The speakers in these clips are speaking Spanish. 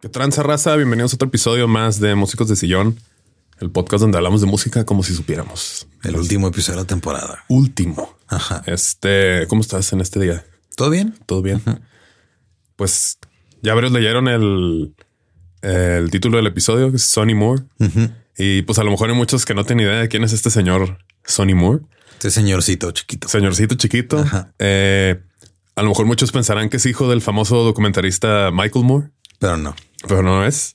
¿Qué tranza raza? Bienvenidos a otro episodio más de Músicos de Sillón, el podcast donde hablamos de música como si supiéramos. El último episodio de la temporada. Último. Ajá. Este, ¿cómo estás en este día? ¿Todo bien? ¿Todo bien? Pues ya varios leyeron el, el título del episodio, que es Sonny Moore. Y pues a lo mejor hay muchos que no tienen idea de quién es este señor Sonny Moore. Este señorcito chiquito. Señorcito chiquito. Ajá. Eh, a lo mejor muchos pensarán que es hijo del famoso documentarista Michael Moore, Pero no. Pero no es.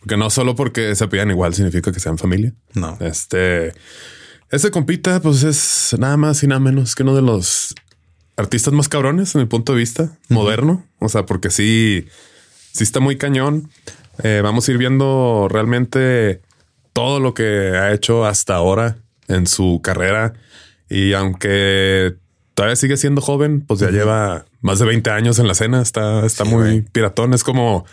Porque no solo porque se apellan igual significa que sean familia. No. Este, este compita, pues es nada más y nada menos que uno de los artistas más cabrones en mi punto de vista moderno. O sea, porque sí, sí está muy cañón. Eh, vamos a ir viendo realmente todo lo que ha hecho hasta ahora en su carrera. Y aunque todavía sigue siendo joven, pues ya lleva más de 20 años en la escena. Está, está Sí, muy piratón. Es como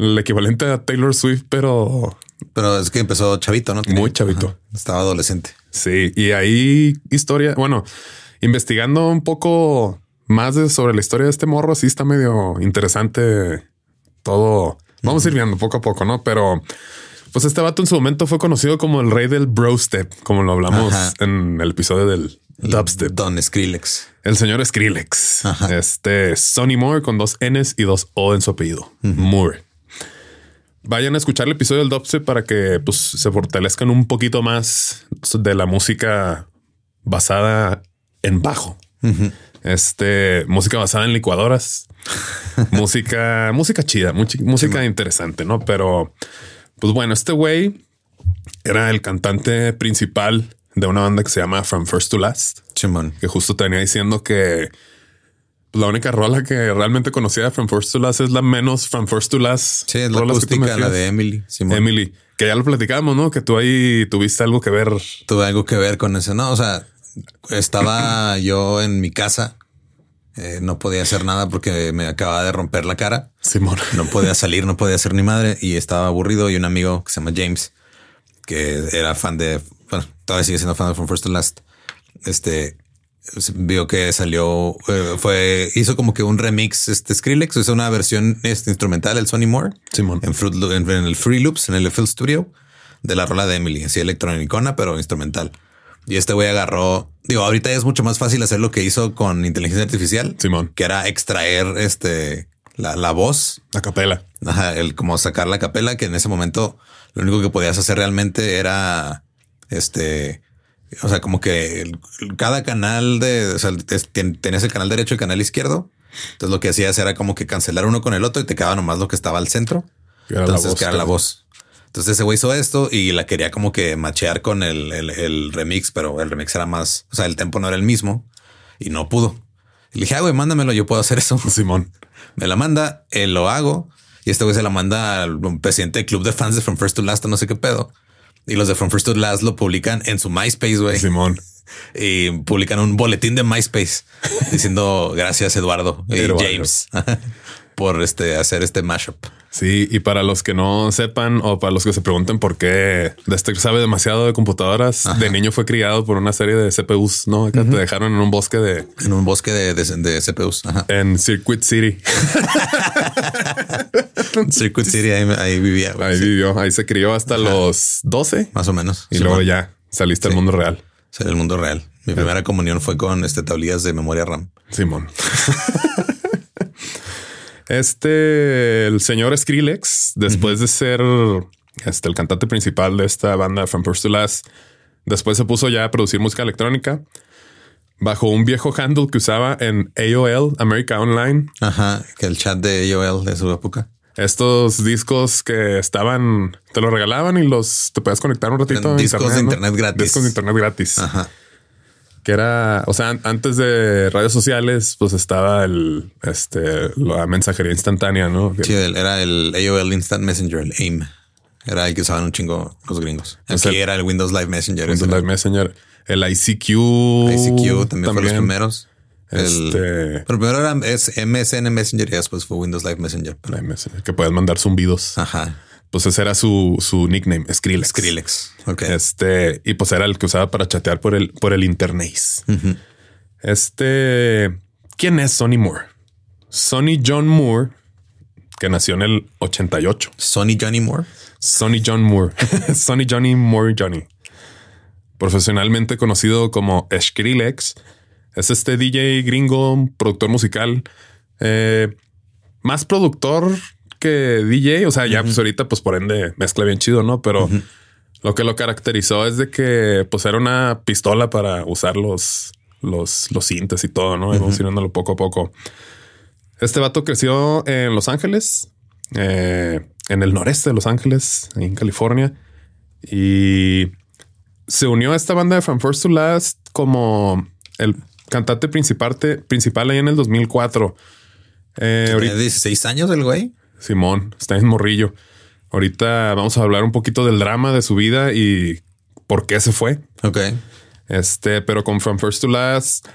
el equivalente a Taylor Swift, pero Pero es que empezó chavito, ¿no? Muy chavito. Ajá. Estaba adolescente. Sí, y ahí historia, bueno, investigando un poco más de- sobre la historia de este morro, sí está medio interesante todo. Vamos a ir viendo poco a poco, ¿no? Pero pues este vato en su momento fue conocido como el rey del bro step, como lo hablamos Ajá. en el episodio del dubstep. Don Skrillex. El señor Skrillex, Ajá. este Sonny Moore con dos N's y dos O en su apellido. Moore. Vayan a escuchar el episodio del dubstep para que pues, se fortalezcan un poquito más de la música basada en bajo. Este música basada en licuadoras, música, música chida, música interesante, no? Pero pues bueno, este güey era el cantante principal de una banda que se llama From First to Last Chimón. que justo te venía diciendo que la única rola que realmente conocía de From First to Last es la menos From First to Last. Sí, es la acústica, la de Emily. Simón. Emily, que ya lo platicábamos, ¿no? Que tú ahí tuviste algo que ver. Tuve algo que ver con eso. No, o sea, estaba yo en mi casa. eh, no podía hacer nada porque me acababa de romper la cara. Simón. No podía salir, no podía hacer ni madre y estaba aburrido. Y un amigo que se llama James, que era fan de, bueno, todavía sigue siendo fan de From First to Last. Este vio que salió, eh, fue, hizo como que un remix. Este Skrillex hizo una versión este, instrumental, el Sonny Moore, Simón. en, Fruit en, en el Free Loops, en el FL Studio de la rola de Emily, así electronicona, pero instrumental. Y este güey agarró, digo, ahorita es mucho más fácil hacer lo que hizo con inteligencia artificial, Simón. que era extraer este la, la voz A capela. Ajá, el como sacar la capela, que en ese momento lo único que podías hacer realmente era Este, o sea, como que el- cada canal de, o sea, tenías el canal derecho y el canal izquierdo. Entonces lo que hacías era como que cancelar uno con el otro y te quedaba nomás lo que estaba al centro. Era Entonces, que era la voz. Entonces ese güey hizo esto y la quería como que machear con el, el- el remix, pero el remix era más, o sea, el tempo no era el mismo y no pudo. Y le dije, ah, güey, mándamelo, yo puedo hacer eso. Simón. Me la manda, él lo hago y este güey se la manda al presidente del club de fans de From First to Last, no sé qué pedo. Y los de From First to Last lo publican en su MySpace, güey. Simón. Y publican un boletín de MySpace diciendo gracias Eduardo y Eduardo. James por este hacer este mashup. Sí, y para los que no sepan o para los que se pregunten por qué Dexter sabe demasiado de computadoras, de niño fue criado por una serie de CPUs, ¿no? Acá te dejaron en un bosque de... En un bosque de, de, de CPUs. Ajá. En Circuit City. Circuit City, ahí, ahí vivía. güey. Ahí Sí, vivió, ahí se crió hasta los 12 Más o menos. y Sí, luego man. ya saliste al mundo real. Ser el mundo real. Mi primera comunión fue con este tablillas de memoria RAM. Simón. este, el señor Skrillex, después de ser este, el cantante principal de esta banda From First to Last, después se puso ya a producir música electrónica bajo un viejo handle que usaba en AOL, America Online. Ajá. Que el chat de AOL de su época. Estos discos que estaban, te los regalaban y los te podías conectar un ratito. A discos de ¿no? internet gratis. Discos de internet gratis. Ajá. Que era, o sea, an- antes de redes sociales, pues estaba el, este, la mensajería instantánea, ¿no? Sí, el- era el AOL Instant Messenger, el AIM. Era el que usaban un chingo los gringos. O Aquí sea, era el Windows Live Messenger. Windows Live Messenger, el ICQ, ICQ también, fue los primeros. El, Este- pero primero era es MSN Messenger y después fue Windows Live Messenger. Live Messenger, que puedes mandar zumbidos. Ajá. Pues ese era su, su nickname, Skrillex. Skrillex. Ok. Este, y pues era el que usaba para chatear por el, por el internet. Este, ¿quién es Sonny Moore? Sonny John Moore, que nació en el 88. Sony Johnny Moore. Sonny John Moore. Sonny Johnny Moore Johnny. Profesionalmente conocido como Skrillex. Es este DJ gringo, productor musical. eh, más productor que DJ. O sea, ya pues ahorita pues por ende mezcla bien chido, ¿no? Pero lo que lo caracterizó es de que pues era una pistola para usar los, los, los sintes y todo, ¿no? Evolucionándolo poco a poco. Este vato creció en Los Ángeles, eh, en el noreste de Los Ángeles, en California, y se unió a esta banda de From First to Last como el cantante principal, principal ahí en el 2004. Eh, Tenía ahorita, 16 años el güey. Simón, está en morrillo. Ahorita vamos a hablar un poquito del drama de su vida y por qué se fue. Ok. Este, pero con From First to Last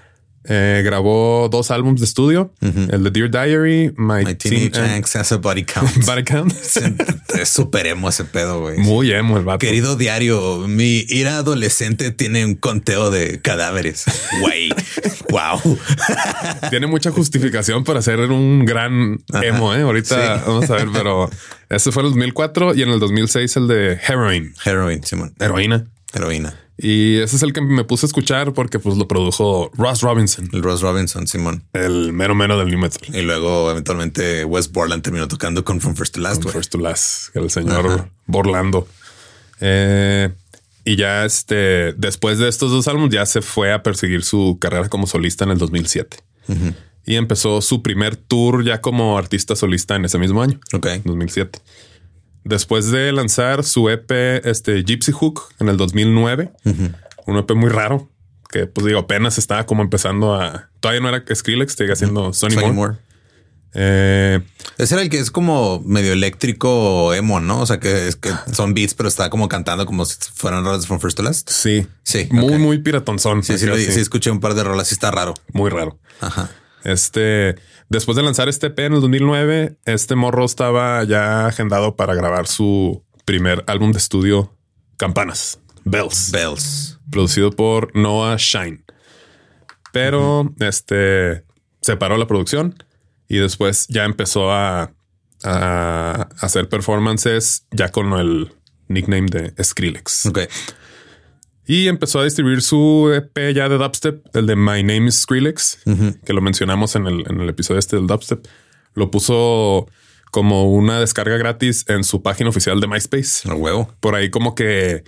eh, grabó dos álbumes de estudio: el de Dear Diary, My, My Teen Teenage and- Angst has a body count. Body Count. es súper emo ese pedo, güey. Muy emo el vato. Querido diario, mi ira adolescente tiene un conteo de cadáveres. Güey. wow. Tiene mucha justificación para ser un gran emo. ¿eh? Ahorita Sí. vamos a ver, pero ese fue en el 2004 y en el 2006 el de Heroin, Heroin, Simón. heroína. Heroína. Y ese es el que me puse a escuchar porque pues lo produjo Ross Robinson, El Ross Robinson, Simón. el mero mero del new metal. Y luego eventualmente Wes Borland terminó tocando con From First to Last. From. First to Last, el señor Ajá. Borlando. Eh, y ya este, después de estos dos álbumes, ya se fue a perseguir su carrera como solista en el 2007. Y empezó su primer tour ya como artista solista en ese mismo año, Ok. 2007. Después de lanzar su EP, este Gypsy Hook en el 2009, un EP muy raro que, pues digo, apenas estaba como empezando a. Todavía no era Skrillex, seguía siendo Sonny, Sonny Moore. Moore. Eh, Ese era el que es como medio eléctrico emo, ¿no? O sea, que es que son beats, pero está como cantando como si fueran rolas From First to Last. sí, Sí, muy, ok. muy piratonzón. Sí, sí. sí, escuché un par de rolas y está raro. muy raro. Ajá. Este, después de lanzar este EP en el 2009, este morro estaba ya agendado para grabar su primer álbum de estudio, Campanas, Bells, Bells. producido por Noah Shine. Pero este se paró la producción y después ya empezó a, a hacer performances ya con el nickname de Skrillex. Ok. Y empezó a distribuir su EP ya de dubstep, el de My Name is Skrillex, que lo mencionamos en el, en el episodio este del dubstep. Lo puso como una descarga gratis en su página oficial de MySpace. A huevo. Por ahí como que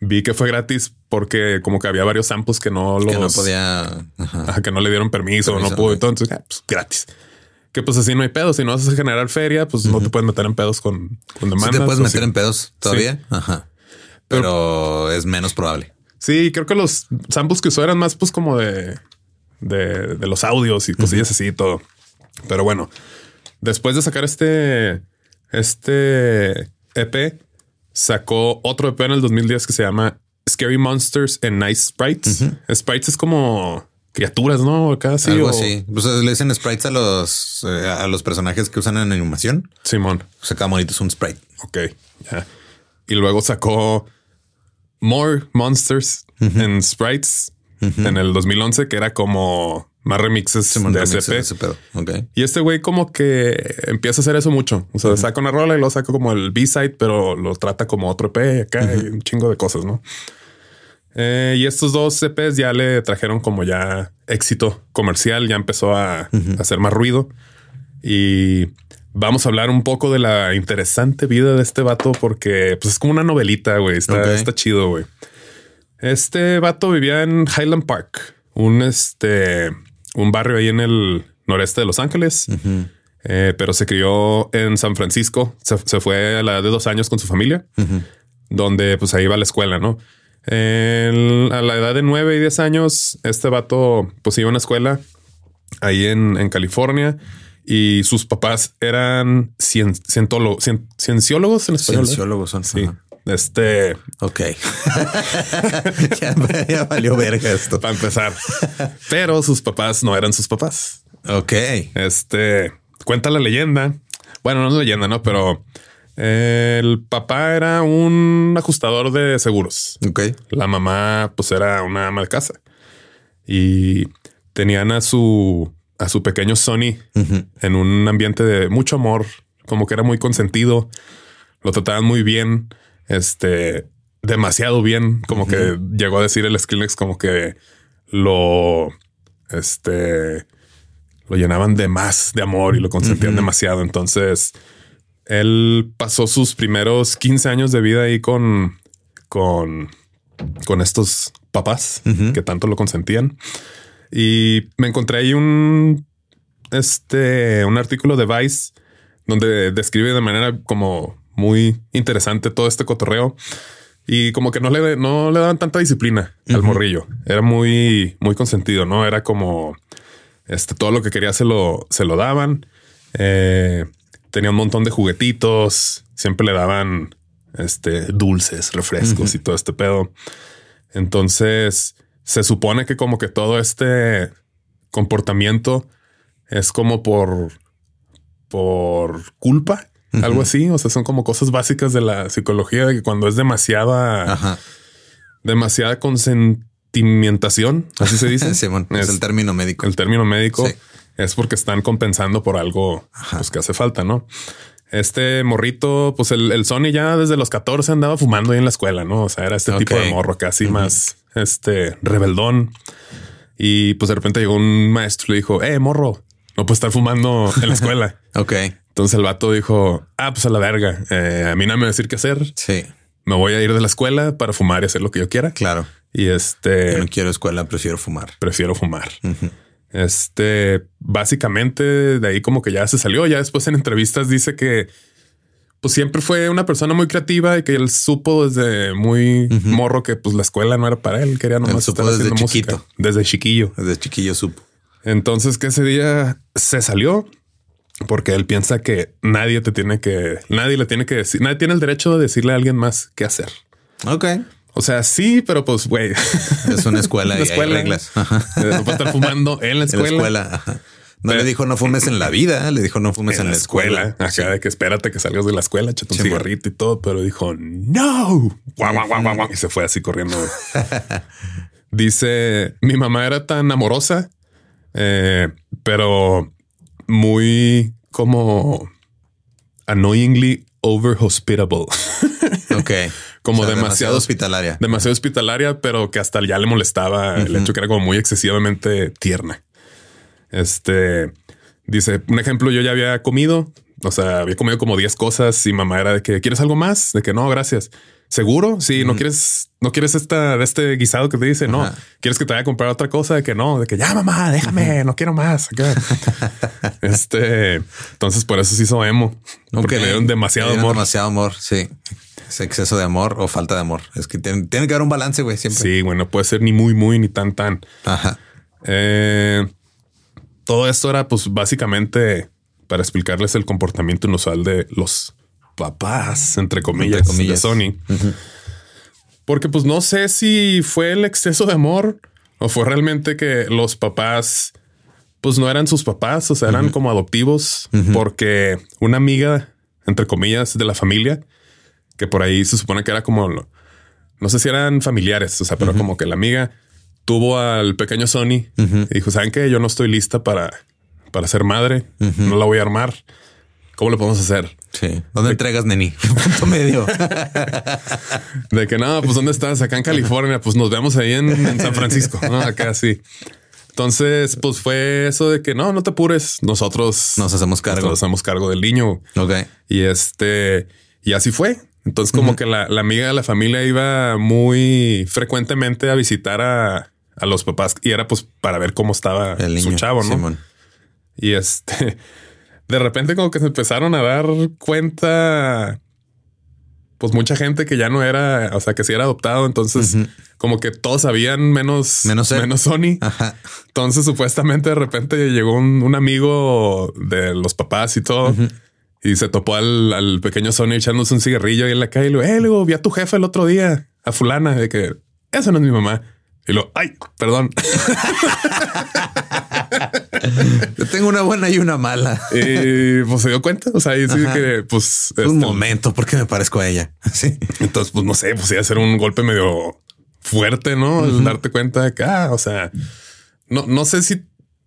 vi que fue gratis porque como que había varios samples que no los... Que no podía... Ajá. Que no le dieron permiso, o no pudo. okay. Entonces, ah, pues, gratis. Que pues así no hay pedos. Si no vas a generar feria, pues no te puedes meter en pedos con, con demandas. Sí te puedes meter sí. en pedos todavía. Sí. Ajá. Pero, es menos probable. Sí, creo que los samples que usó eran más pues como de, de, de los audios y cosillas así y todo. Pero bueno, después de sacar este, este EP, sacó otro EP en el 2010 que se llama Scary Monsters and Nice Sprites. Sprites es como criaturas, ¿no? Casi. Algo o- así. Pues le dicen sprites a los, eh, a los personajes que usan en animación. Simón. O sea, cada monito es un sprite. Ok, ya. Y luego sacó More Monsters and Sprites en el 2011, que era como más remixes de SP. de ese pedo. Ok. Y este güey como que empieza a hacer eso mucho. O sea, saca una rola y lo saca como el B-side, pero lo trata como otro EP acá y un chingo de cosas, ¿no? Eh, y estos dos EPs ya le trajeron como ya éxito comercial, ya empezó a, a hacer más ruido. Y vamos a hablar un poco de la interesante vida de este vato porque pues, es como una novelita, güey. Está, chido, güey. Este vato vivía en Highland Park, un este, un barrio ahí en el noreste de Los Ángeles. Eh, pero se crió en San Francisco. Se, se fue a la edad de dos años con su familia, donde pues ahí va a la escuela, ¿no? A la edad de nueve y diez años, este vato pues iba a una escuela ahí en, en California y sus papás eran cien- cienciólogos en español. ¿eh? Cienciólogos son. Sí. Ajá. Este, Ok. ya, ya valió verga esto. para empezar. Pero sus papás no eran sus papás. Ok. Este cuenta la leyenda. Bueno, no es leyenda, no, pero eh, el papá era un ajustador de seguros. Ok. La mamá, pues, era una ama de casa y tenían a su a su pequeño Sonny en un ambiente de mucho amor, como que era muy consentido. Lo trataban muy bien, este, demasiado bien, como que llegó a decir el Skrillex como que lo, este, lo llenaban de más de amor y lo consentían demasiado. Entonces, él pasó sus primeros 15 años de vida ahí con, con, con estos papás que tanto lo consentían. Y me encontré ahí un, este, un artículo de Vice donde describe de manera como muy interesante todo este cotorreo y como que no le, no le daban tanta disciplina al morrillo. Era muy, muy consentido, no era como este, todo lo que quería se lo, se lo daban. Eh, tenía un montón de juguetitos, siempre le daban este, dulces, refrescos y todo este pedo. Entonces se supone que como que todo este comportamiento es como por, por culpa, algo así. O sea, son como cosas básicas de la psicología de que cuando es demasiada, Ajá. demasiada consentimentación, así se dice. Simón, es, Es el término médico. el término médico Sí. es porque están compensando por algo pues, que hace falta, ¿no? Este morrito, pues el, el Sony ya desde los 14 andaba fumando ahí en la escuela, ¿no? O sea, era este tipo de morro casi más este rebeldón. Y pues de repente llegó un maestro y le dijo, eh, morro, no puedes estar fumando en la escuela. Ok. Entonces el vato dijo, ah, pues a la verga, eh, a mí no me va a decir qué hacer. Sí, Me voy a ir de la escuela para fumar y hacer lo que yo quiera. claro. Y este Yo no quiero escuela, prefiero fumar. prefiero fumar. Este, básicamente de ahí como que ya se salió. Ya después en entrevistas dice que pues siempre fue una persona muy creativa y que él supo desde muy morro que pues la escuela no era para él. Quería nomás supo estar desde haciendo música. chiquito. Desde chiquillo. Desde chiquillo supo. Entonces que ese día se salió porque él piensa que nadie te tiene que, nadie le tiene que decir, nadie tiene el derecho de decirle a alguien más qué hacer. Ok. O sea, sí, pero pues güey, Es una escuela y hay reglas. Ajá. no puede estar fumando en la En la escuela. escuela. ajá. No Pero- le dijo no fumes en la vida, le dijo no fumes en la escuela. Acá Sí. de que espérate que salgas de la escuela, échate un Sí, cigarrito y todo, pero dijo no. Guau, guau, guau, y se fue así corriendo. Dice mi mamá era tan amorosa, eh, pero muy como annoyingly over hospitable, Ok. como O sea, demasiado hospitalaria. demasiado hospitalaria, pero que hasta ya le molestaba el hecho que era como muy excesivamente tierna. Este dice, un ejemplo, yo ya había comido, o sea, había comido como 10 cosas y mamá era de que quieres algo más, de que no, gracias. seguro. Sí, no quieres, no quieres esta de este guisado que te dice, no quieres que te vaya a comprar otra cosa de que no, de que ya mamá, déjame, no quiero más. este, entonces por eso se hizo emo, porque le dieron demasiado amor, demasiado amor. Sí, es exceso de amor o falta de amor. Es que tiene, que haber un balance, güey. Siempre. Sí, bueno, puede ser ni muy, muy ni tan, tan. Ajá. Eh, todo esto era, pues, básicamente para explicarles el comportamiento inusual de los papás, entre comillas, de Sony. Porque pues no sé si fue el exceso de amor o fue realmente que los papás pues no eran sus papás, o sea, eran como adoptivos porque una amiga, entre comillas, de la familia, que por ahí se supone que era como, no sé si eran familiares, o sea, pero como que la amiga tuvo al pequeño Sony y dijo, ¿saben qué? Yo no estoy lista para, para ser madre, no la voy a armar. ¿Cómo lo podemos hacer? Sí. ¿Dónde entregas, neni? Punto medio. de que no, pues ¿dónde estás? Acá en California. Pues nos vemos ahí en, San Francisco. No, acá sí. Entonces, pues fue eso de que no, no te apures. Nosotros nos hacemos cargo. Nos hacemos cargo del niño. Ok. Y este, y así fue. Entonces, como que la, amiga de la familia iba muy frecuentemente a visitar a, los papás y era pues para ver cómo estaba El su chavo, ¿no? Y este, de repente como que se empezaron a dar cuenta, pues mucha gente que ya no era, o sea, que sí era adoptado. Entonces, como que todos sabían menos, menos, menos Sony. Entonces, supuestamente de repente llegó un, amigo de los papás y todo. Y se topó al, pequeño Sony echándose un cigarrillo ahí en la calle y le digo, eh, luego vi a tu jefe el otro día, a fulana, de que esa no es mi mamá. Y lo, ay, perdón. Yo tengo una buena y una mala. Y pues se dio cuenta. O sea, ahí sí que pues un este, momento, porque me parezco a ella. Sí. Entonces, pues no sé, pues iba a ser un golpe medio fuerte, no? El darte cuenta de que, ah, o sea, no, no sé si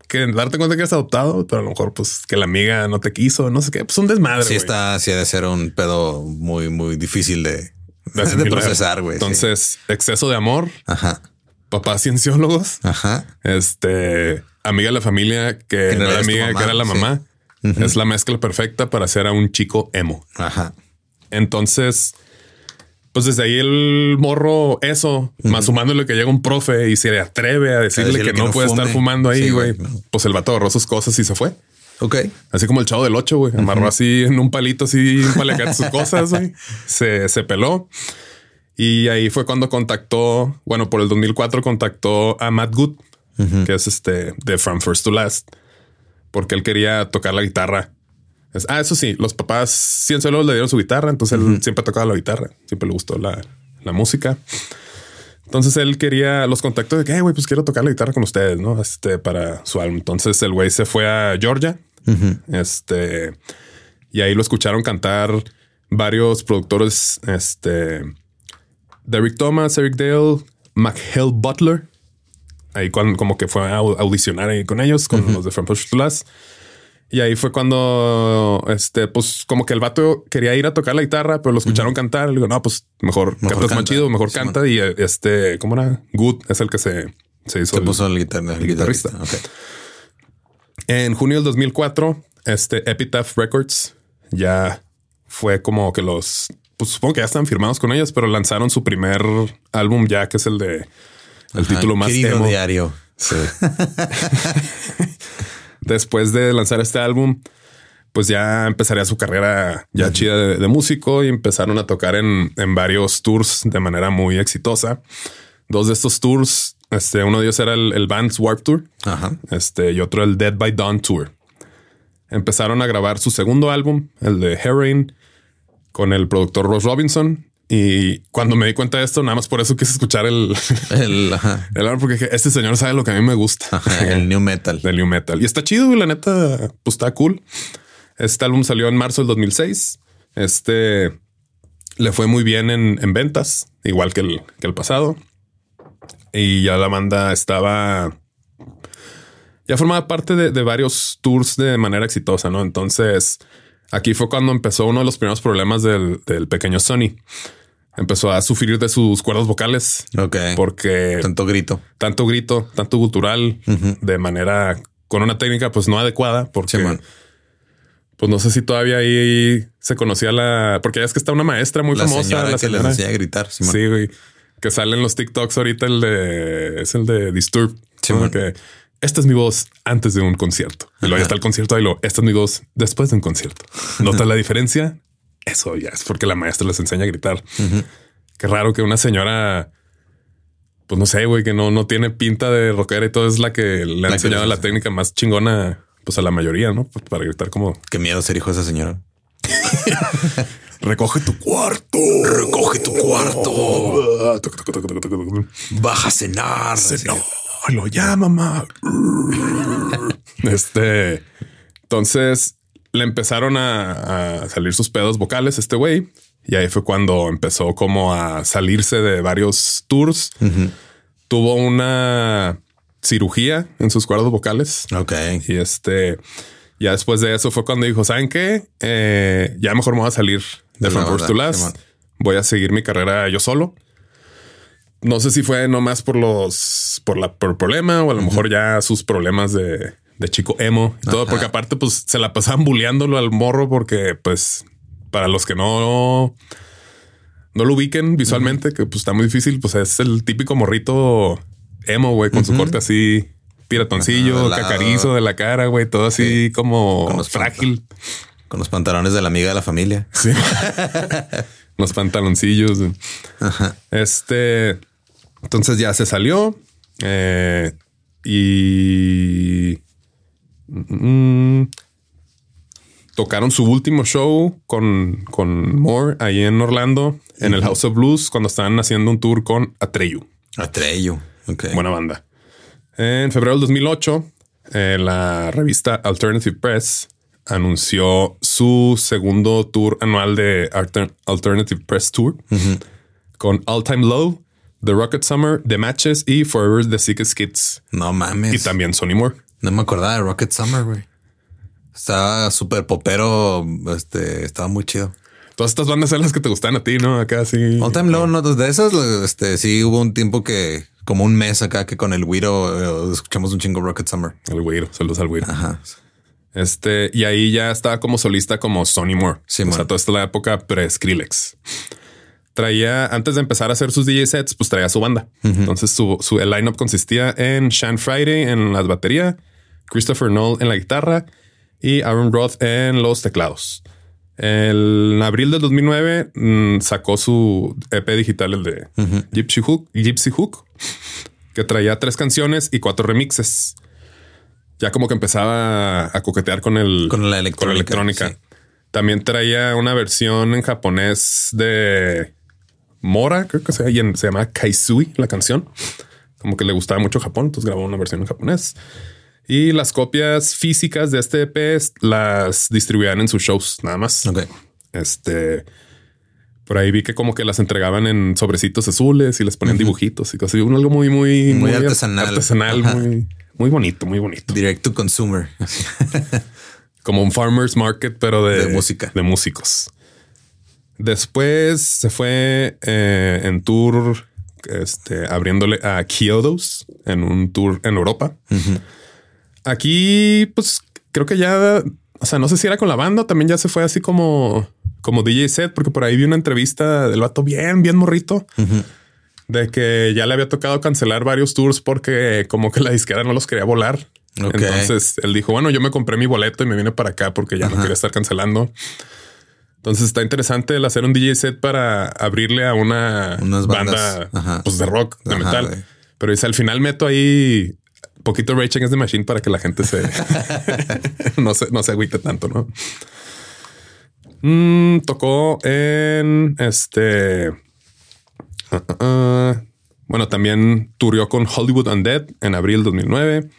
que darte cuenta que eres adoptado, pero a lo mejor pues que la amiga no te quiso, no sé qué, pues un desmadre. Sí, está, sí, ha de ser un pedo muy, muy difícil de, de, procesar, güey. Entonces, exceso de amor. Ajá papás cienciólogos. Ajá. Este, amiga de la familia que, no era amiga, que era la mamá. Es la mezcla perfecta para hacer a un chico emo. Ajá. Entonces, pues desde ahí el morro, eso, más sumándole que llega un profe y se atreve a decirle, que, no, puede estar fumando ahí, güey. Pues el vato agarró sus cosas y se fue. Ok. Así como el chavo del 8, güey. Amarró así en un palito, así, un sus cosas, güey. Se, se peló. Y ahí fue cuando contactó, bueno, por el 2004 contactó a Matt Good, que es este de From First to Last, porque él quería tocar la guitarra. ah, eso sí, los papás siempre le dieron su guitarra, entonces él siempre tocaba la guitarra, siempre le gustó la, música. Entonces él quería los contactos de que, güey, pues quiero tocar la guitarra con ustedes, ¿no? Este, para su álbum. Entonces el güey se fue a Georgia, este, y ahí lo escucharon cantar varios productores, este, Derek Thomas, Eric Dale, McHale Butler. Ahí cuando, como que fue a audicionar ahí con ellos, con los de From Push to Last. Y ahí fue cuando, este, pues como que el vato quería ir a tocar la guitarra, pero lo escucharon cantar. Le digo, no, pues mejor, mejor cantas más chido, mejor canta. Y este, ¿cómo era? Good es el que se, se hizo. Se puso el, guitarrista. En junio del 2004, este Epitaph Records ya fue como que los pues supongo que ya están firmados con ellos, pero lanzaron su primer álbum ya, que es el de el título más emo. diario. Sí. Después de lanzar este álbum, pues ya empezaría su carrera ya chida de, músico y empezaron a tocar en, en, varios tours de manera muy exitosa. Dos de estos tours, este, uno de ellos era el, el Band's Warp Tour, este, y otro el Dead by Dawn Tour. Empezaron a grabar su segundo álbum, el de Heroin, con el productor Ross Robinson. Y cuando me di cuenta de esto, nada más por eso quise escuchar el, el, el porque este señor sabe lo que a mí me gusta. el new metal. El new metal. Y está chido, y la neta, pues está cool. Este álbum salió en marzo del 2006. Este le fue muy bien en, en ventas, igual que el, que el pasado. Y ya la banda estaba ya formaba parte de, de, varios tours de manera exitosa, ¿no? Entonces, Aquí fue cuando empezó uno de los primeros problemas del, pequeño Sony. Empezó a sufrir de sus cuerdas vocales. Ok. Porque tanto grito, tanto grito, tanto gutural de manera con una técnica pues no adecuada porque pues no sé si todavía ahí se conocía la, porque ya es que está una maestra muy La famosa, señora la que les enseña a gritar. Simón. Sí, güey. Que salen los TikToks ahorita el de es el de Disturb. Sí, esta es mi voz antes de un concierto. Y luego ya está el concierto y lo esta es mi voz después de un concierto. ¿Notas la diferencia? Eso ya es porque la maestra les enseña a gritar. Qué raro que una señora, pues no sé, güey, que no, no tiene pinta de rockera y todo es la que le ha enseñado la técnica más chingona, pues a la mayoría, ¿no? Para gritar como Qué miedo ser hijo de esa señora. recoge tu cuarto, Recoge tu cuarto. Toc. Baja a cenar. No, lo llama, mamá. este. Entonces le empezaron a, a salir sus pedos vocales este güey. Y ahí fue cuando empezó como a salirse de varios tours. Tuvo una cirugía en sus cuerdas vocales. Ok. Y este, ya después de eso fue cuando dijo, ¿saben qué? Eh, ya mejor me voy a salir de From First to Last. Voy a seguir mi carrera yo solo. No sé si fue nomás por los, por la, por el problema o a lo mejor ya sus problemas de, de chico emo y todo, porque aparte pues se la pasaban bulleándolo al morro porque pues para los que no, no lo ubiquen visualmente, que pues está muy difícil, pues es el típico morrito emo, güey, con su corte así piratoncillo, Ajá, de lado. cacarizo de la cara, güey, todo así como Con los frágil. Con los pantalones de la amiga de la familia. Sí. Los pantaloncillos. Este. Entonces ya se salió. eh, y. mm, tocaron su último show con, con Moore ahí en Orlando, en el House of Blues, cuando estaban haciendo un tour con Atreyu. Atreyo. Ok. Buena banda. En febrero del 2008, eh, la revista Alternative Press anunció su segundo tour anual de Alter- Alternative Press Tour con All Time Low, The Rocket Summer, The Matches y Forever the Sickest Kids. no mames. Y también Sonny Moore. No me acordaba de Rocket Summer, güey. Estaba súper popero. Este estaba muy chido. Todas estas bandas son las que te gustan a ti, ¿no? Acá sí. All Time Low, no, de esas, este sí hubo un tiempo que, como un mes acá, que con el Wiro eh, escuchamos un chingo Rocket Summer. El güiro, saludos al güiro. Ajá. Este, y ahí ya estaba como solista como Sonny Moore. Sí, o sea, toda esta la época pre-Skrillex. Traía, antes de empezar a hacer sus DJ sets, pues traía su banda. Entonces su, su el lineup consistía en Shan Friday en las baterías, Christopher Knoll en la guitarra y Aaron Roth en los teclados. El- en abril del 2009 mm, sacó su EP digital, el de Gypsy Hook, Gypsy Hook, que traía tres canciones y cuatro remixes. Ya como que empezaba a coquetear con el Con la electrónica, electrónica. sí. También traía una versión en japonés de Mora, creo que se, y en- se llama Kaisui, la canción. Como que le gustaba mucho Japón, entonces grabó una versión en japonés. Y las copias físicas de este EP las distribuían en sus shows, nada más. Ok. Este, por ahí vi que como que las entregaban en sobrecitos azules y les ponían dibujitos y cosas. un algo muy, muy, Muy artesanal. artesanal, Ajá. muy, muy bonito, muy bonito. Direct to consumer. Como un farmers market, pero de, De música. de músicos. Después se fue eh, en tour, este, abriéndole a Kyotos en un tour en Europa. Aquí, pues creo que ya, o sea, no sé si era con la banda, también ya se fue así como, como DJ set, porque por ahí vi una entrevista del vato bien, bien morrito. De que ya le había tocado cancelar varios tours porque como que la disquera no los quería volar. Entonces él dijo, bueno, yo me compré mi boleto y me vine para acá porque ya no quería estar cancelando. Entonces está interesante el hacer un DJ set para abrirle a una Unas bandas. banda pues, de rock, de Ajá, metal. Pero dice al final meto ahí poquito Rage Against the Machine para que la gente se no se no se agüite tanto, ¿no? Mm, tocó en este. bueno, también turió con Hollywood Undead en abril 2009.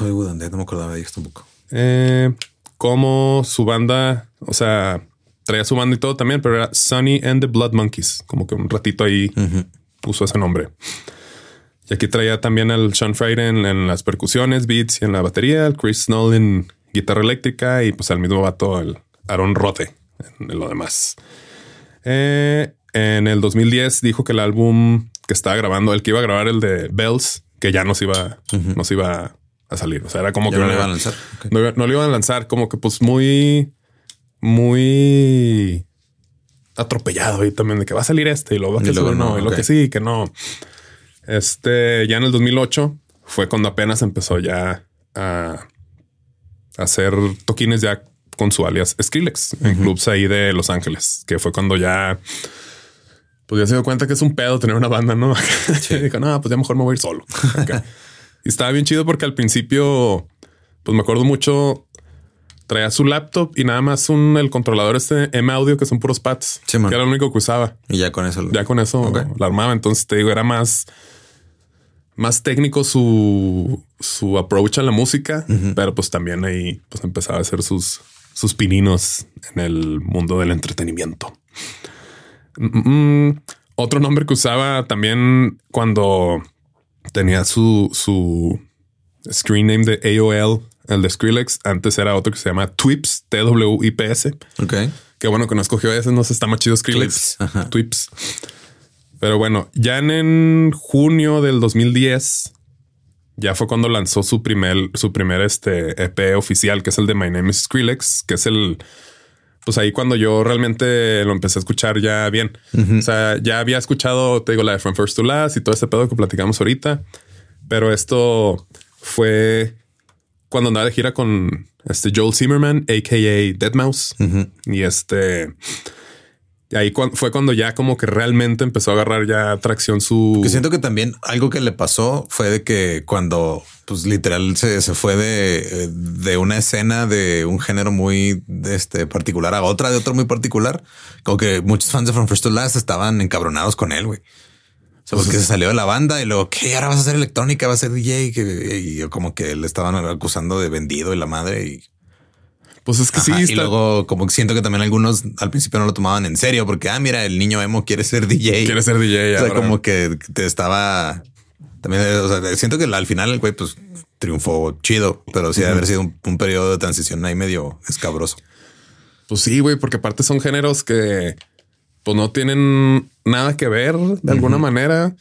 Hollywood Undead, no me acordaba de ellos tampoco. Eh, como su banda, o sea, traía su banda y todo también, pero era Sunny and the Blood Monkeys. Como que un ratito ahí puso ese nombre. Y aquí traía también al Sean Friday en, en las percusiones, beats y en la batería, al Chris Snow en guitarra eléctrica y pues al mismo vato, el Aaron Rote en lo demás. Eh, en el 2010 dijo que el álbum que estaba grabando, el que iba a grabar el de Bells, que ya no se iba, no se iba a salir. O sea, era como Ya que no le una- iban a lanzar. No, no lo iban a lanzar, como que pues muy muy atropellado y también de que va a salir este y luego, luego no, y lo que sí, que no. Este ya en el 2008 fue cuando apenas empezó ya a hacer toquines ya con su alias Skrillex en clubs ahí de Los Ángeles, que fue cuando ya pues ya se dio cuenta que es un pedo tener una banda, ¿no? Y dijo, no, pues ya mejor me voy a ir solo. Y estaba bien chido porque al principio, pues me acuerdo mucho, traía su laptop y nada más un el controlador este M Audio que son puros pads, Sí, que era lo único que usaba. Y ya con eso. lo- Ya con eso la armaba. Entonces te digo, era más, más técnico su, su approach a la música, pero pues también ahí pues empezaba a hacer sus, sus pininos en el mundo del entretenimiento. Mm, mm. Otro nombre que usaba también cuando tenía su, su screen name de AOL, el de Skrillex, antes era otro que se llama Twips, T-W-I-P-S. Ok. Qué bueno que no escogió ese, no se está más chido Skrillex. Twips, ajá. Twips. Pero bueno, ya en, en junio del 2010, ya fue cuando lanzó su primer, su primer este EP oficial, que es el de My Name is Skrillex, que es el, pues ahí cuando yo realmente lo empecé a escuchar ya bien. O sea, ya había escuchado, te digo, la de From First to Last y todo ese pedo que platicamos ahorita, pero esto fue cuando andaba de gira con este Joel Zimmerman, aka Deadmau5. Y este, y ahí fue cuando ya como que realmente empezó a agarrar ya tracción su. Que siento que también algo que le pasó fue de que cuando, pues literal, se, se fue de, de una escena de un género muy este, particular a otra de otro muy particular, como que muchos fans de From First to Last estaban encabronados con él, güey. O sea, porque se salió de la banda y luego, ¿qué? Ahora vas a hacer electrónica, vas a ser DJ. Y como que le estaban acusando de vendido y la madre. Y, Pues es que sí, y luego como que siento que también algunos al principio no lo tomaban en serio porque, ah, mira, el niño emo quiere ser DJ. quiere ser DJ. O sea, ahora. como que te estaba también, o sea, siento que al final el güey pues triunfó chido, pero sí debe haber sido un, un periodo de transición ahí medio escabroso. Pues sí, güey, porque aparte son géneros que pues no tienen nada que ver de alguna manera,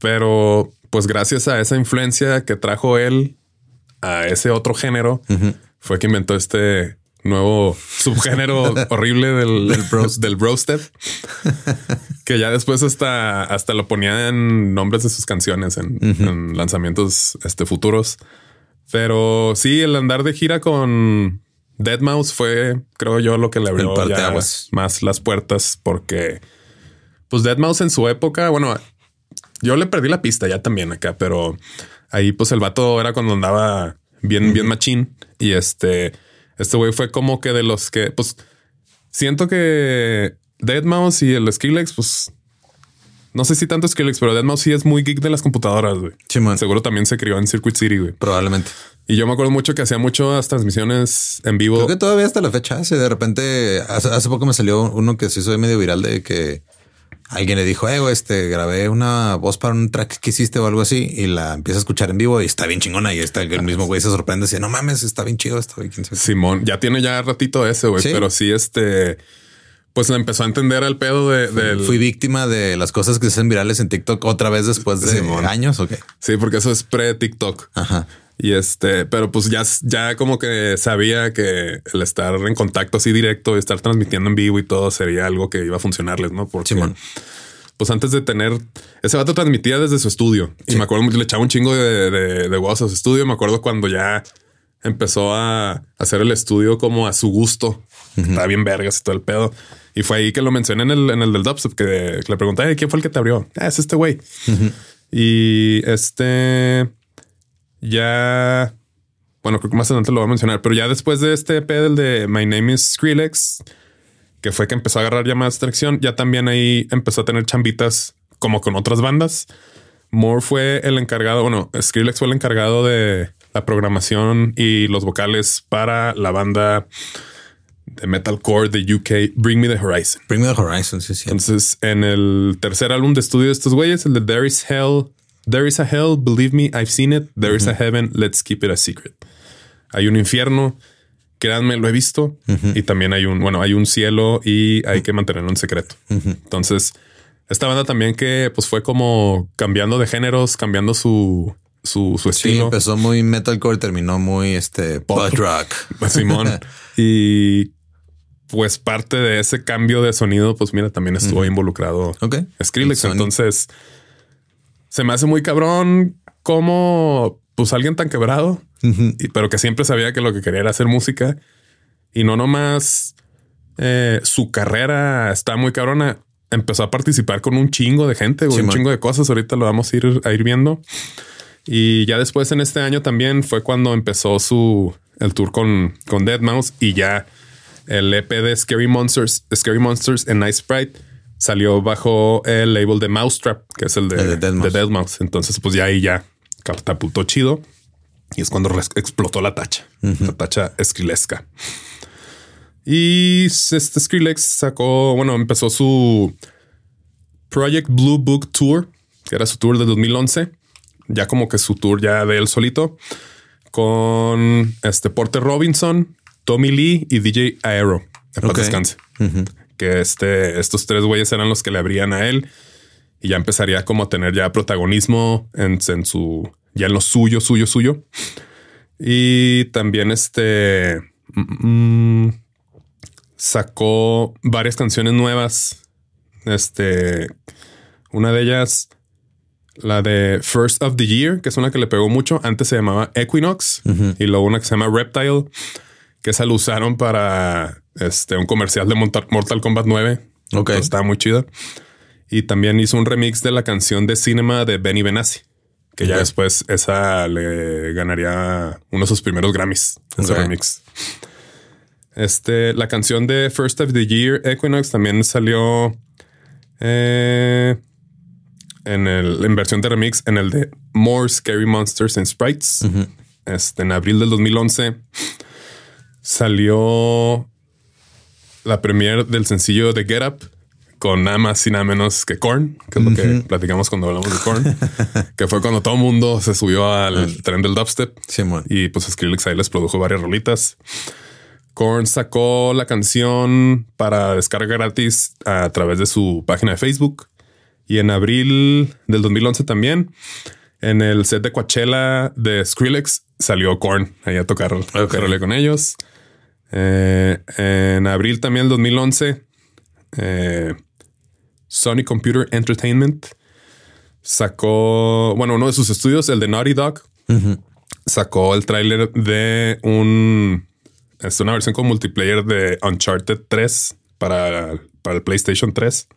pero pues gracias a esa influencia que trajo él a ese otro género, fue que inventó este nuevo subgénero horrible del, del, bro, del brostep, que ya después hasta, hasta lo ponía en nombres de sus canciones en, en lanzamientos este, futuros. Pero sí, el andar de gira con Deadmau5 fue, creo yo, lo que le abrió ya más las puertas porque, pues, Deadmau5 en su época, bueno, yo le perdí la pista ya también acá, pero ahí, pues, el vato era cuando andaba bien, bien machín y este, este güey fue como que de los que, pues, siento que Deadmau5 y el Skrillex, pues, no sé si tanto Skrillex, pero Deadmau5 sí es muy geek de las computadoras, güey. Sí. Seguro también se crió en Circuit City, güey. Probablemente. Y yo me acuerdo mucho que hacía muchas transmisiones en vivo. Creo que todavía hasta la fecha hace. De repente, hace, hace poco me salió uno que se hizo medio viral de que alguien le dijo, eh, güey, este grabé una voz para un track que hiciste o algo así y la empieza a escuchar en vivo y está bien chingona. Y está el mismo güey se sorprende y dice, no mames, está bien chido esto. Simón ya tiene ya ratito ese, güey, Sí. pero sí, este, pues le empezó a entender el pedo de, del. Fui víctima de las cosas que se hacen virales en TikTok otra vez después de Simón. años. Ok. Sí, porque eso es pre-TikTok. Ajá. Y este, pero pues ya, ya como que sabía que el estar en contacto así directo, estar transmitiendo en vivo y todo sería algo que iba a funcionarles, ¿no? Porque Simón. pues antes de tener ese vato transmitía desde su estudio y me acuerdo mucho, le echaba un chingo de, de, de huevos a su estudio. Me acuerdo cuando ya empezó a hacer el estudio como a su gusto. Estaba bien vergas y todo el pedo. Y fue ahí que lo mencioné en el, en el del dubstep que, le pregunté "Ay, quién fue el que te abrió. Ah, es este güey. Y este ya, bueno, creo que más adelante lo voy a mencionar, pero ya después de este EP del de My Name is Skrillex, que fue que empezó a agarrar ya más tracción, ya también ahí empezó a tener chambitas como con otras bandas. Moore fue el encargado, bueno, Skrillex fue el encargado de la programación y los vocales para la banda de metalcore de UK, Bring Me the Horizon. Bring Me the Horizon. Sí, sí. Entonces, en el tercer álbum de estudio de estos güeyes, el de There is Hell, There is a Hell, Believe Me, I've seen it. There is a Heaven, Let's Keep It a Secret. Hay un infierno, créanme, lo he visto. Y también hay un, bueno, hay un cielo y hay que mantenerlo en secreto. Entonces, esta banda también que pues fue como cambiando de géneros, cambiando su, su, su Sí, estilo. empezó muy metalcore, terminó muy este pop rock. Simón. y pues parte de ese cambio de sonido, pues mira, también estuvo involucrado Ok. Skrillex. Sony. Entonces se me hace muy cabrón como pues alguien tan quebrado, y- pero que siempre sabía que lo que quería era hacer música y no nomás eh, su carrera está muy cabrona. Empezó a participar con un chingo de gente, güey, un chingo de cosas. Ahorita lo vamos a ir, a ir viendo. Y ya después en este año también fue cuando empezó su el tour con, con Dead Mouse y ya el EP de Scary Monsters, Scary Monsters en Night Sprite salió bajo el label de Mousetrap, que es el de, El de Dead de Mouse. Dead Mouse. Entonces, pues ya ahí ya catapultó chido y es cuando explotó la tacha, la tacha esquilesca. Y este Skrillex sacó, bueno, empezó su Project Blue Book Tour, que era su tour de 2011, ya como que su tour ya de él solito, con este Porter Robinson, Tommy Lee y DJ Aero. De paz Ok. descanse. Que este, estos tres güeyes eran los que le abrían a él y ya empezaría como a tener ya protagonismo en, en su, ya en lo suyo, suyo, suyo. Y también este mm, sacó varias canciones nuevas. Este, una de ellas, la de First of the Year, que es una que le pegó mucho. Antes se llamaba Equinox y luego una que se llama Reptile, que esa la usaron para este, un comercial de Mortal Kombat 9. Ok. Estaba muy chida. Y también hizo un remix de la canción de Cinema de Benny Benassi, que ya después esa le ganaría uno de sus primeros Grammys. Ese Ok. remix. Este, la canción de First of the Year Equinox también salió eh, en, el, en versión de remix en el de More Scary Monsters and Sprites. Este, en abril del 2011 salió la premiere del sencillo de Get Up con nada más y nada menos que Korn, que es lo que platicamos cuando hablamos de Korn, que fue cuando todo el mundo se subió al tren del dubstep. Y pues Skrillex ahí les produjo varias rolitas. Korn sacó la canción para descarga gratis a través de su página de Facebook. Y en abril del 2011 también, en el set de Coachella de Skrillex, salió Korn ahí a tocar tocarle con ellos. Eh, en abril también del 2011, eh, Sony Computer Entertainment sacó, bueno, uno de sus estudios, el de Naughty Dog, sacó el tráiler de un es una versión con multiplayer de Uncharted 3 para, para el PlayStation 3.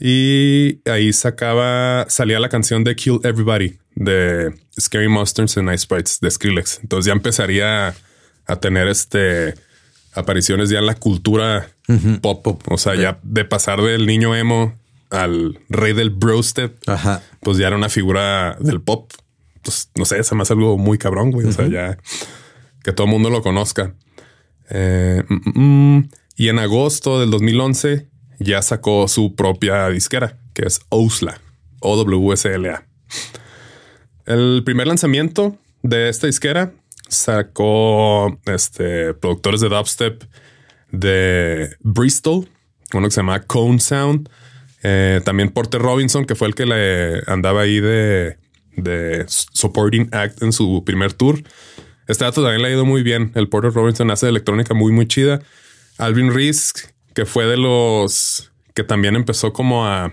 Y ahí sacaba, salía la canción de Kill Everybody de Scary Monsters and Ice Sprites de Skrillex. Entonces ya empezaría a tener este apariciones ya en la cultura pop. O sea, ya de pasar del niño emo al rey del brostep, Ajá. pues ya era una figura del pop. Pues no sé, se me hace algo muy cabrón, güey. O sea, ya que todo el mundo lo conozca. Eh, mm, mm, mm. y en agosto del 2011 ya sacó su propia disquera, que es OWSLA, OWSLA. El primer lanzamiento de esta disquera sacó este, productores de dubstep de Bristol, uno que se llama Cone Sound. Eh, también Porter Robinson, que fue el que le andaba ahí de, de supporting act en su primer tour. Este dato también le ha ido muy bien. El Porter Robinson hace electrónica muy, muy chida. Alvin Reese, que fue de los que también empezó como a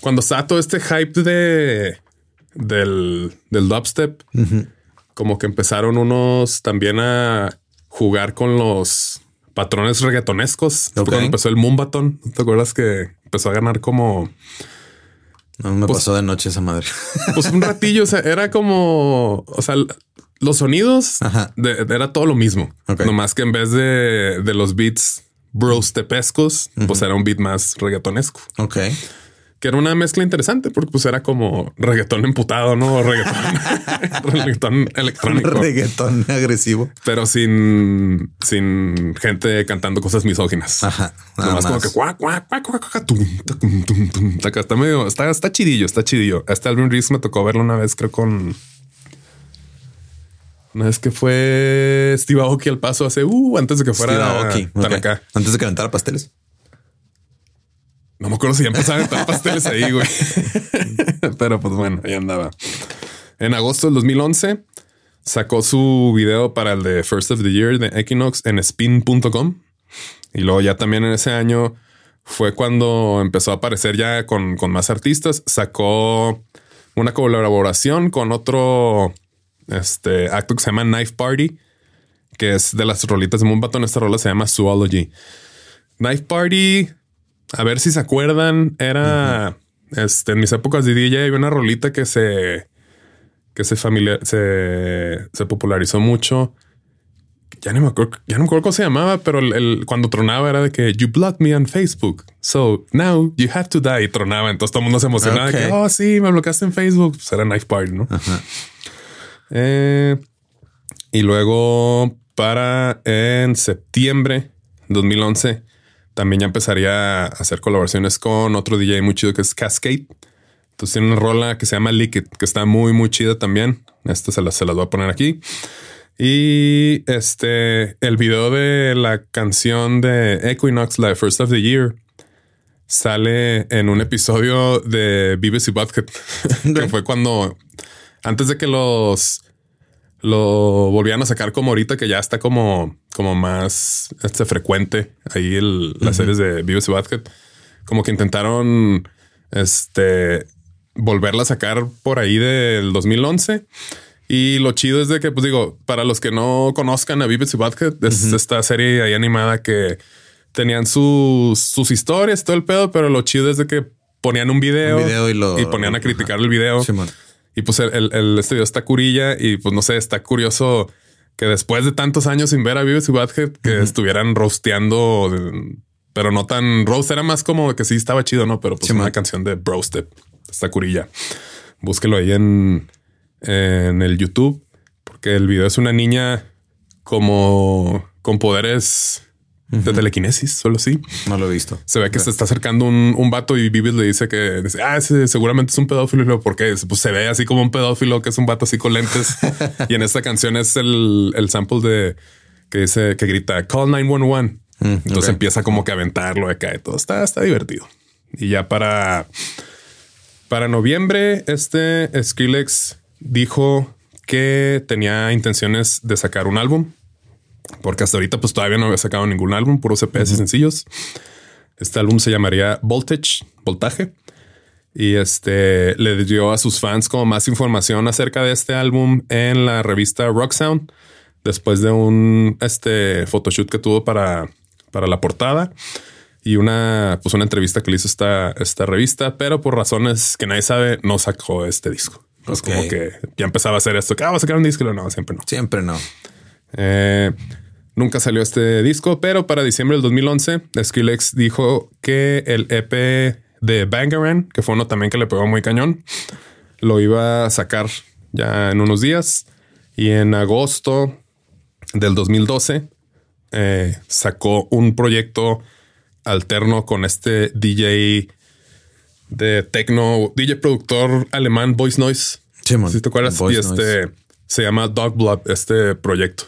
cuando todo este hype de del, del dubstep, como que empezaron unos también a jugar con los patrones reggaetonescos. Fue Ok. Cuando empezó el Mumbaton, ¿te acuerdas que empezó a ganar como No me Pues- pasó de noche esa madre. pues un ratillo? O sea, era como, o sea, los sonidos de- de- era todo lo mismo. Ok. Nomás que en vez de, de los beats bros tepescos, pues era un beat más reggaetonesco. ok. Que era una mezcla interesante porque pues era como reggaetón emputado, ¿no? Reggaetón, reggaetón electrónico. Reggaetón agresivo. pero sin, sin gente cantando cosas misóginas. Ajá, nada Nomás como más. que cuac. Está, medio, está, está chidillo, está chidillo. Este Alvin Reese me tocó verlo una vez, creo con. Una vez que fue Steve Aoki al paso hace uh, antes de que fuera Steve Aoki. tan Ok. acá. Antes de que aventara pasteles. No me acuerdo si ya a estar pasteles ahí, güey. Pero pues bueno, ahí andaba. En agosto del 2011 sacó su video para el de First of the Year de Equinox en spin.com. Y luego ya también en ese año fue cuando empezó a aparecer ya con, con más artistas. Sacó una colaboración con otro este acto que se llama Knife Party, que es de las rolitas de Moonbaton. Esta rola se llama Zoology. Knife Party, a ver si se acuerdan, era este, en mis épocas de DJ había una rolita que se que se familiar se, se popularizó mucho. Ya no me acuerdo, ya no me acuerdo cómo se llamaba, pero el, cuando tronaba era de que you blocked me on Facebook. So now you have to die. Y tronaba. Entonces todo el mundo se emocionaba. Que, oh, sí, me bloqueaste en Facebook. Pues era Knife Party, ¿no? Eh, y luego para en septiembre 2011 también ya empezaría a hacer colaboraciones con otro DJ muy chido que es Cascade. Entonces tiene una rola que se llama Liquid, que está muy, muy chida también. Esta se las, se las voy a poner aquí. Y este, el video de la canción de Equinox, la de First of the Year, sale en un episodio de y Butthead, que fue cuando, antes de que los lo volvían a sacar como ahorita que ya está como, como más este, frecuente ahí el, las series de y Butthead. Como que intentaron este volverla a sacar por ahí del 2011. Y lo chido es de que, pues digo, para los que no conozcan a y Butthead, es esta serie ahí animada que tenían sus, sus historias, todo el pedo, pero lo chido es de que ponían un video, y, ponían a criticar el video. Y pues el, el, video está curilla y pues no sé, está curioso que después de tantos años sin ver a Vives y Badhead que estuvieran rosteando, pero no tan roast, era más como que sí estaba chido, ¿no? Pero pues una canción de Brosted, está curilla. Búsquelo ahí en, en el YouTube, porque el video es una niña como con poderes de telequinesis, solo sí. No lo he visto. Se ve que se está acercando un, un vato y Vivis le dice que dice, ah, ese seguramente es un pedófilo. porque pues se ve así como un pedófilo que es un vato así con lentes. y en esta canción es el, el sample de que dice que grita call 911. Mm, Entonces empieza como que a aventarlo acá y todo. Está, está divertido. Y ya para, para noviembre, este Skrillex dijo que tenía intenciones de sacar un álbum porque hasta ahorita pues todavía no había sacado ningún álbum, puros CPS y sencillos. Este álbum se llamaría Voltage, Voltaje. Y este le dio a sus fans como más información acerca de este álbum en la revista Rock Sound. Después de un este photoshoot que tuvo para, para la portada y una, pues una entrevista que le hizo esta, esta revista, pero por razones que nadie sabe, no sacó este disco. Es como que ya empezaba a hacer esto, que ah, va a sacar un disco. No, siempre no. Siempre no. Eh, nunca salió este disco, pero para diciembre del 2011, Skrillex dijo que el EP de Bangaran, que fue uno también que le pegó muy cañón, lo iba a sacar ya en unos días. Y en agosto del 2012 eh, sacó un proyecto alterno con este DJ de techno, DJ productor alemán Voice Noise. si te acuerdas, y este se llama Dog Blood, este proyecto.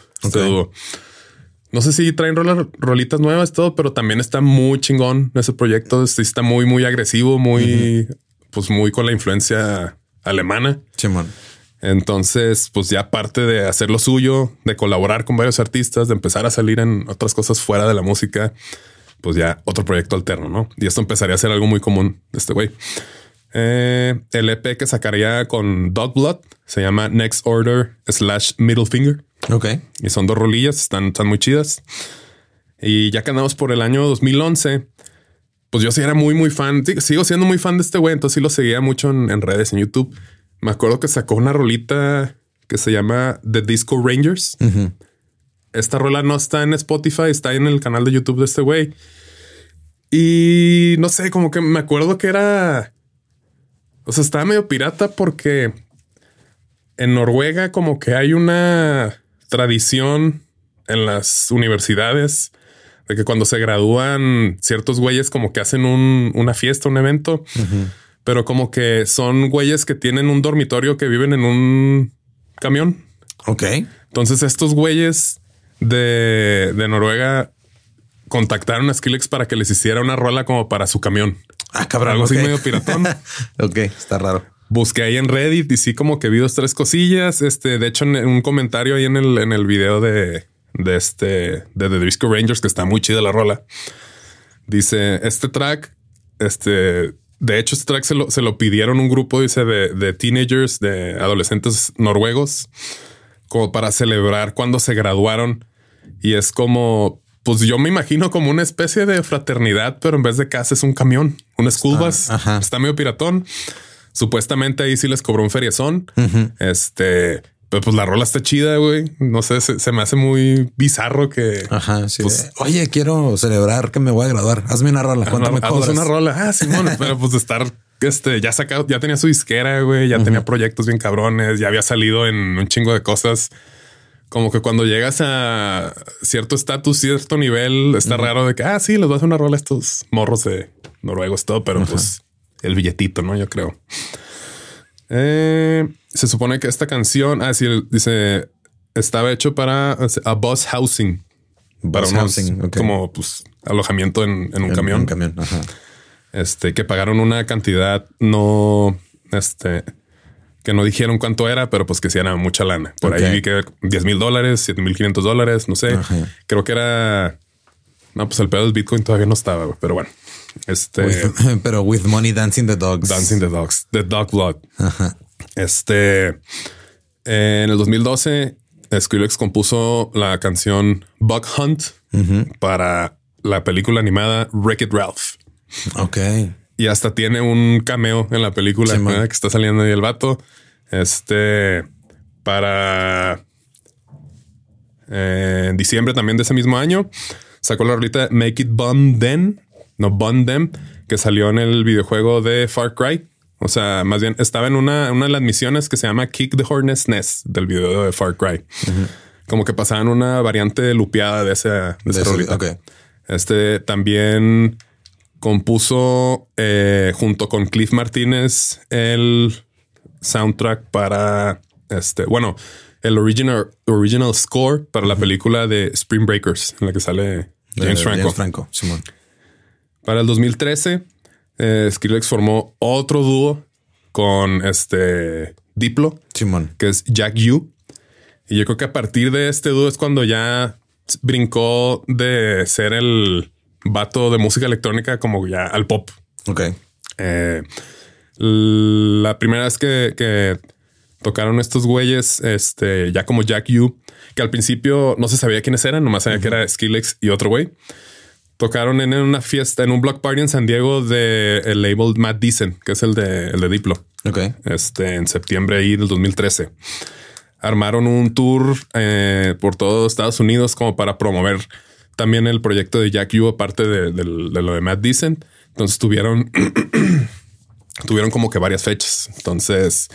No sé si traen rolitas nuevas, todo, pero también está muy chingón ese proyecto. está muy, muy agresivo, muy, pues muy con la influencia alemana. Entonces, pues ya aparte de hacer lo suyo, de colaborar con varios artistas, de empezar a salir en otras cosas fuera de la música, pues ya otro proyecto alterno, ¿no? Y esto empezaría a ser algo muy común de este güey. Eh, el EP que sacaría con Dog Blood se llama Next Order slash Middle Finger. Ok. Y son dos rolillas, están, están muy chidas. Y ya que andamos por el año 2011, pues yo sí era muy, muy fan. Sigo siendo muy fan de este güey, entonces sí lo seguía mucho en, redes, en YouTube. Me acuerdo que sacó una rolita que se llama The Disco Rangers. Esta rola no está en Spotify, está en el canal de YouTube de este güey. Y no sé, como que me acuerdo que era. O sea, estaba medio pirata porque en Noruega, como que hay una tradición en las universidades de que cuando se gradúan ciertos güeyes como que hacen una fiesta, un evento, pero como que son güeyes que tienen un dormitorio que viven en un camión. Ok. Entonces estos güeyes de, Noruega contactaron a Skillex para que les hiciera una rola como para su camión. Ah, cabrón. Algo así medio piratón. ok, está raro busqué ahí en Reddit y sí como que vi dos, tres cosillas. Este, de hecho, en un comentario ahí en el, en el video de, de este, de The Disco Rangers, que está muy chida la rola. Dice, este track, este, de hecho, este track se lo, se lo pidieron un grupo, dice, de, de teenagers, de adolescentes noruegos, como para celebrar cuando se graduaron. Y es como, pues yo me imagino como una especie de fraternidad, pero en vez de casa es un camión, un school bus. ajá. Está medio piratón. Supuestamente ahí sí les cobró un feriezón. Este, pero pues la rola está chida, güey. No sé, se, se me hace muy bizarro que Ajá. Sí. Pues- Oye, quiero celebrar que me voy a graduar. Hazme una rola. ¿Cuánto me cobras? una rola. Ah, Simón, pero pues de estar este ya sacado, ya tenía su disquera, güey, ya tenía proyectos bien cabrones, ya había salido en un chingo de cosas. Como que cuando llegas a cierto estatus, cierto nivel, está raro de que, ah, sí, les voy a hacer una rola a estos morros de noruegos, todo, pero pues el billetito, ¿no? Yo creo. Eh, se supone que esta canción, ah, sí, dice, estaba hecho para a bus housing. Para Bus unos, housing, como pues alojamiento en, en un En camión Un camión. Ajá. este, que pagaron una cantidad no, este, que no dijeron cuánto era, pero pues que sí era mucha lana. Por ahí vi que 10 mil dólares, 7 mil 500 dólares, no sé. Ajá. Creo que era, no, pues el pedo del Bitcoin todavía no estaba, güey, pero bueno, este, With- pero with money dancing the dogs. Dancing the Dogs, The Dog Blood. Ajá. Este, en el 2012, Skrillex compuso la canción Bug Hunt para la película animada Wreck-It Ralph. Ok. Y hasta tiene un cameo en la película Sí, que está saliendo ahí el vato. Este para eh, en diciembre también de ese mismo año sacó la rolita Make It Bun Then, no Bun Them, que salió en el videojuego de Far Cry. O sea, más bien estaba en una, una de las misiones que se llama Kick the Hornet's Nest del video de Far Cry. Como que pasaban una variante lupeada de esa, de esa De ese- rolita. Este también compuso eh, junto con Cliff Martínez el soundtrack para este, bueno, el original, original score para la película de Spring Breakers, en la que sale James Franco. James Franco. Simón. Para el 2013, eh, Skrillex formó otro dúo con este Diplo, Simón. que es Jack U. Y yo creo que a partir de este dúo es cuando ya brincó de ser el vato de música electrónica como ya al pop. Ok. Eh, la primera vez que, que tocaron estos güeyes, este, ya como Jack U, que al principio no se sabía quiénes eran, nomás sabía que era Skrillex y otro güey. Tocaron en una fiesta, en un block party en San Diego de el label Matt Decent, que es el de, el de Diplo Ok. este, en septiembre ahí del 2013. Armaron un tour eh, por todo Estados Unidos como para promover también el proyecto de Jack U, aparte de, del- de lo de Matt Decent. Entonces tuvieron, tuvieron como que varias fechas. Entonces,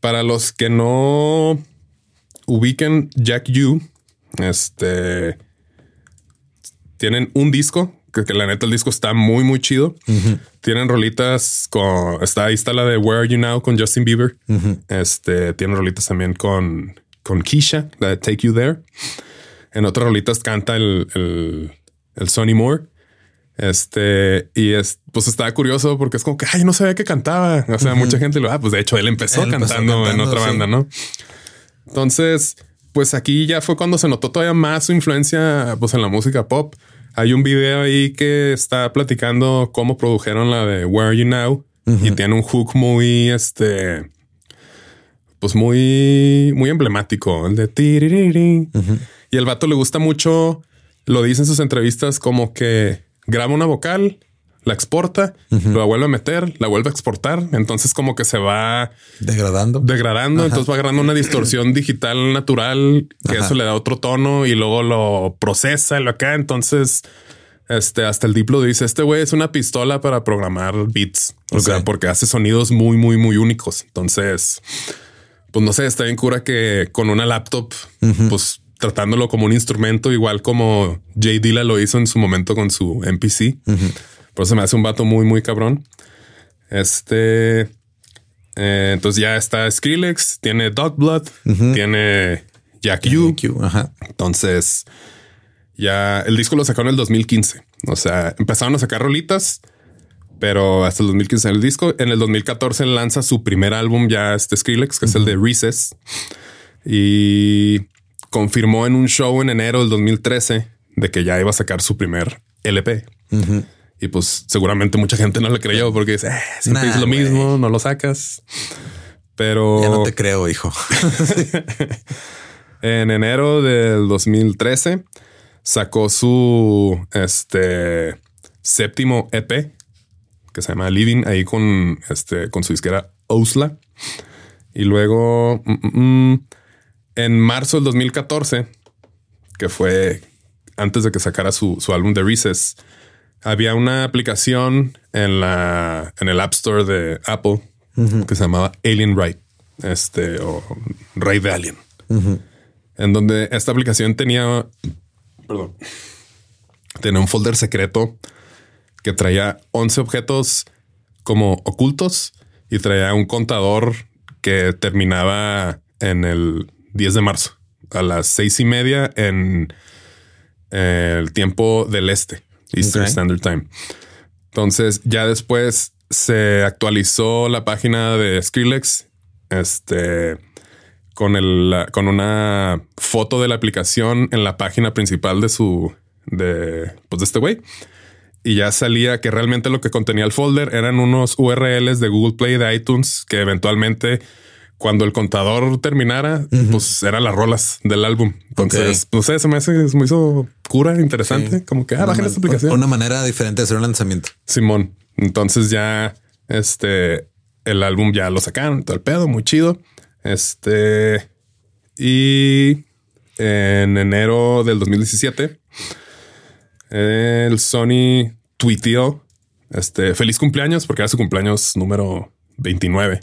para los que no ubiquen Jack U, este tienen un disco que, que la neta el disco está muy, muy chido. Tienen rolitas con está ahí está la de Where Are You Now con Justin Bieber. Este tienen rolitas también con, con Keisha, la de Take You There. En otras rolitas canta el, el, el Sonny Moore. Este, y es, pues estaba curioso porque es como que, ay, no sabía que cantaba. O sea, mucha gente lo, ah, pues de hecho él empezó, Él empezó cantando, en otra sí. banda, ¿no? Entonces, pues aquí ya fue cuando se notó todavía más su influencia pues en la música pop. Hay un video ahí que está platicando cómo produjeron la de Where Are You Now y tiene un hook muy este pues muy muy emblemático, el de tiririri. Y el vato le gusta mucho, lo dice en sus entrevistas como que graba una vocal, la exporta, la vuelve a meter, la vuelve a exportar, entonces como que se va Degradando. degradando, entonces va agarrando una distorsión digital natural, que Ajá. eso le da otro tono y luego lo procesa y lo acá. Entonces, este hasta el Diplo dice: Este güey es una pistola para programar beats, o sea, porque hace sonidos muy, muy, muy únicos. Entonces, pues no sé, está bien cura que con una laptop, pues tratándolo como un instrumento, igual como Jay Dilla lo hizo en su momento con su MPC. Por eso me hace un vato muy, muy cabrón. Este. eh, entonces ya está Skrillex, tiene Dog Blood, tiene Jack U. Q, Ajá. Entonces ya el disco lo sacó en el 2015. O sea, empezaron a sacar rolitas, pero hasta el 2015 el disco. En el 2014 lanza su primer álbum ya este Skrillex, que es el de Recess. Y confirmó en un show en enero del 2013 de que ya iba a sacar su primer LP. Y pues seguramente mucha gente no le creyó porque dice, eh, siempre es lo mismo, no lo sacas. Pero... Ya no te creo, hijo. en enero del 2013 sacó su este séptimo EP que se llama Living ahí con este con su disquera Osla y luego mm, mm, mm, en marzo del 2014 que fue antes de que sacara su, álbum de Recess había una aplicación en la en el App Store de Apple que se llamaba Alien Right este o Rey de Alien. En donde esta aplicación tenía perdón, tenía un folder secreto que traía 11 objetos como ocultos y traía un contador que terminaba en el 10 de marzo a las seis y media en el tiempo del este, Eastern Standard Time. Entonces, ya después se actualizó la página de Skrillex este, con, el, con una foto de la aplicación en la página principal de su, de, pues de este güey. Y ya salía que realmente lo que contenía el folder eran unos URLs de Google Play de iTunes que eventualmente cuando el contador terminara, pues eran las rolas del álbum. Entonces, no sé, se me hace, me hizo cura, interesante, como que, ah, bajen esta aplicación. Una manera diferente de hacer un lanzamiento. Simón. Entonces ya, este, el álbum ya lo sacaron, todo el pedo, muy chido. Este, y en enero del 2017, el Sony tuiteó este feliz cumpleaños porque era su cumpleaños número 29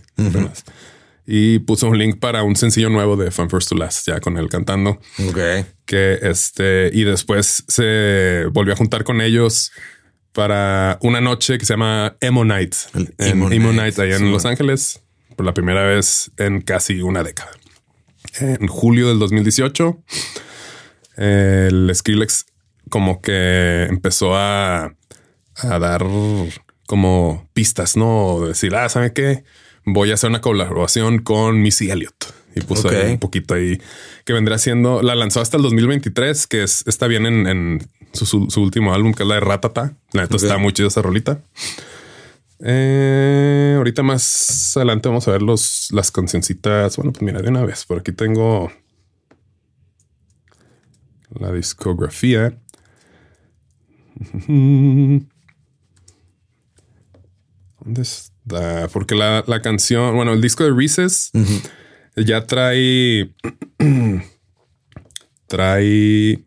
y puso un link para un sencillo nuevo de Fun First to Last, ya con él cantando. Ok. Que este, y después se volvió a juntar con ellos para una noche que se llama Emo Night. Emo, Night, allá en Los Ángeles, por la primera vez en casi una década. En julio del 2018, el Skrillex como que empezó a, a dar como pistas, ¿no? Decir, ah, ¿saben qué? Voy a hacer una colaboración con Missy Elliott. Y puso un poquito ahí que vendrá siendo, la lanzó hasta el 2023, que es, está bien en, su, último álbum, que es la de Ratata. La neta está muy chida esa rolita. Eh, ahorita más adelante vamos a ver los, las cancioncitas. Bueno, pues mira, de una vez, por aquí tengo la discografía. ¿Dónde está? Porque la, canción, bueno, el disco de Reese's ya trae. trae.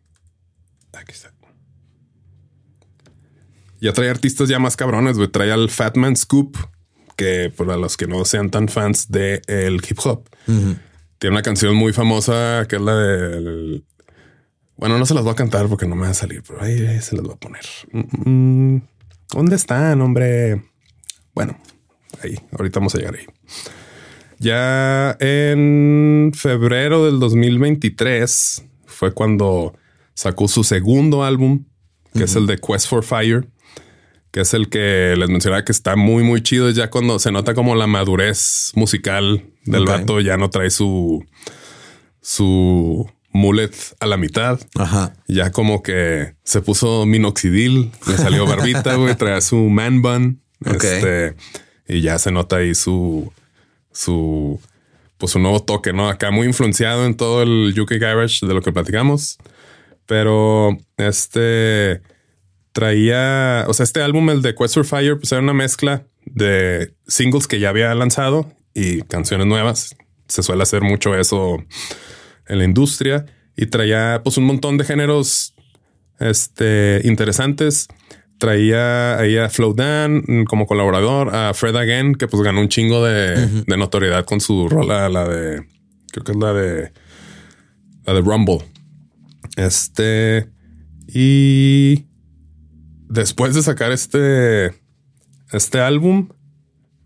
Aquí está. Ya trae artistas ya más cabrones, güey. Trae al Fatman Scoop, que para los que no sean tan fans del el hip hop, tiene una canción muy famosa que es la del. Bueno, no se las voy a cantar porque no me va a salir, pero ahí se las voy a poner. Mm, mm, ¿Dónde están, hombre? Bueno, ahí, ahorita vamos a llegar ahí. Ya en febrero del 2023 fue cuando sacó su segundo álbum, que es el de Quest for Fire, que es el que les mencionaba que está muy, muy chido. Ya cuando se nota como la madurez musical del vato, ya no trae su, su mullet a la mitad. Ajá. Ya como que se puso minoxidil, le salió barbita, güey, trae su man bun. Este y ya se nota ahí su, su, pues su nuevo toque, ¿no? Acá muy influenciado en todo el UK Garage de lo que platicamos. Pero este traía, o sea, este álbum, el de Quest for Fire, pues era una mezcla de singles que ya había lanzado y canciones nuevas. Se suele hacer mucho eso en la industria y traía pues un montón de géneros este, interesantes traía ahí a Dan mm, como colaborador, a Fred Again, que pues ganó un chingo de, notoriedad con su rola, la de, creo que es la de, la de Rumble. Este, y después de sacar este, este álbum,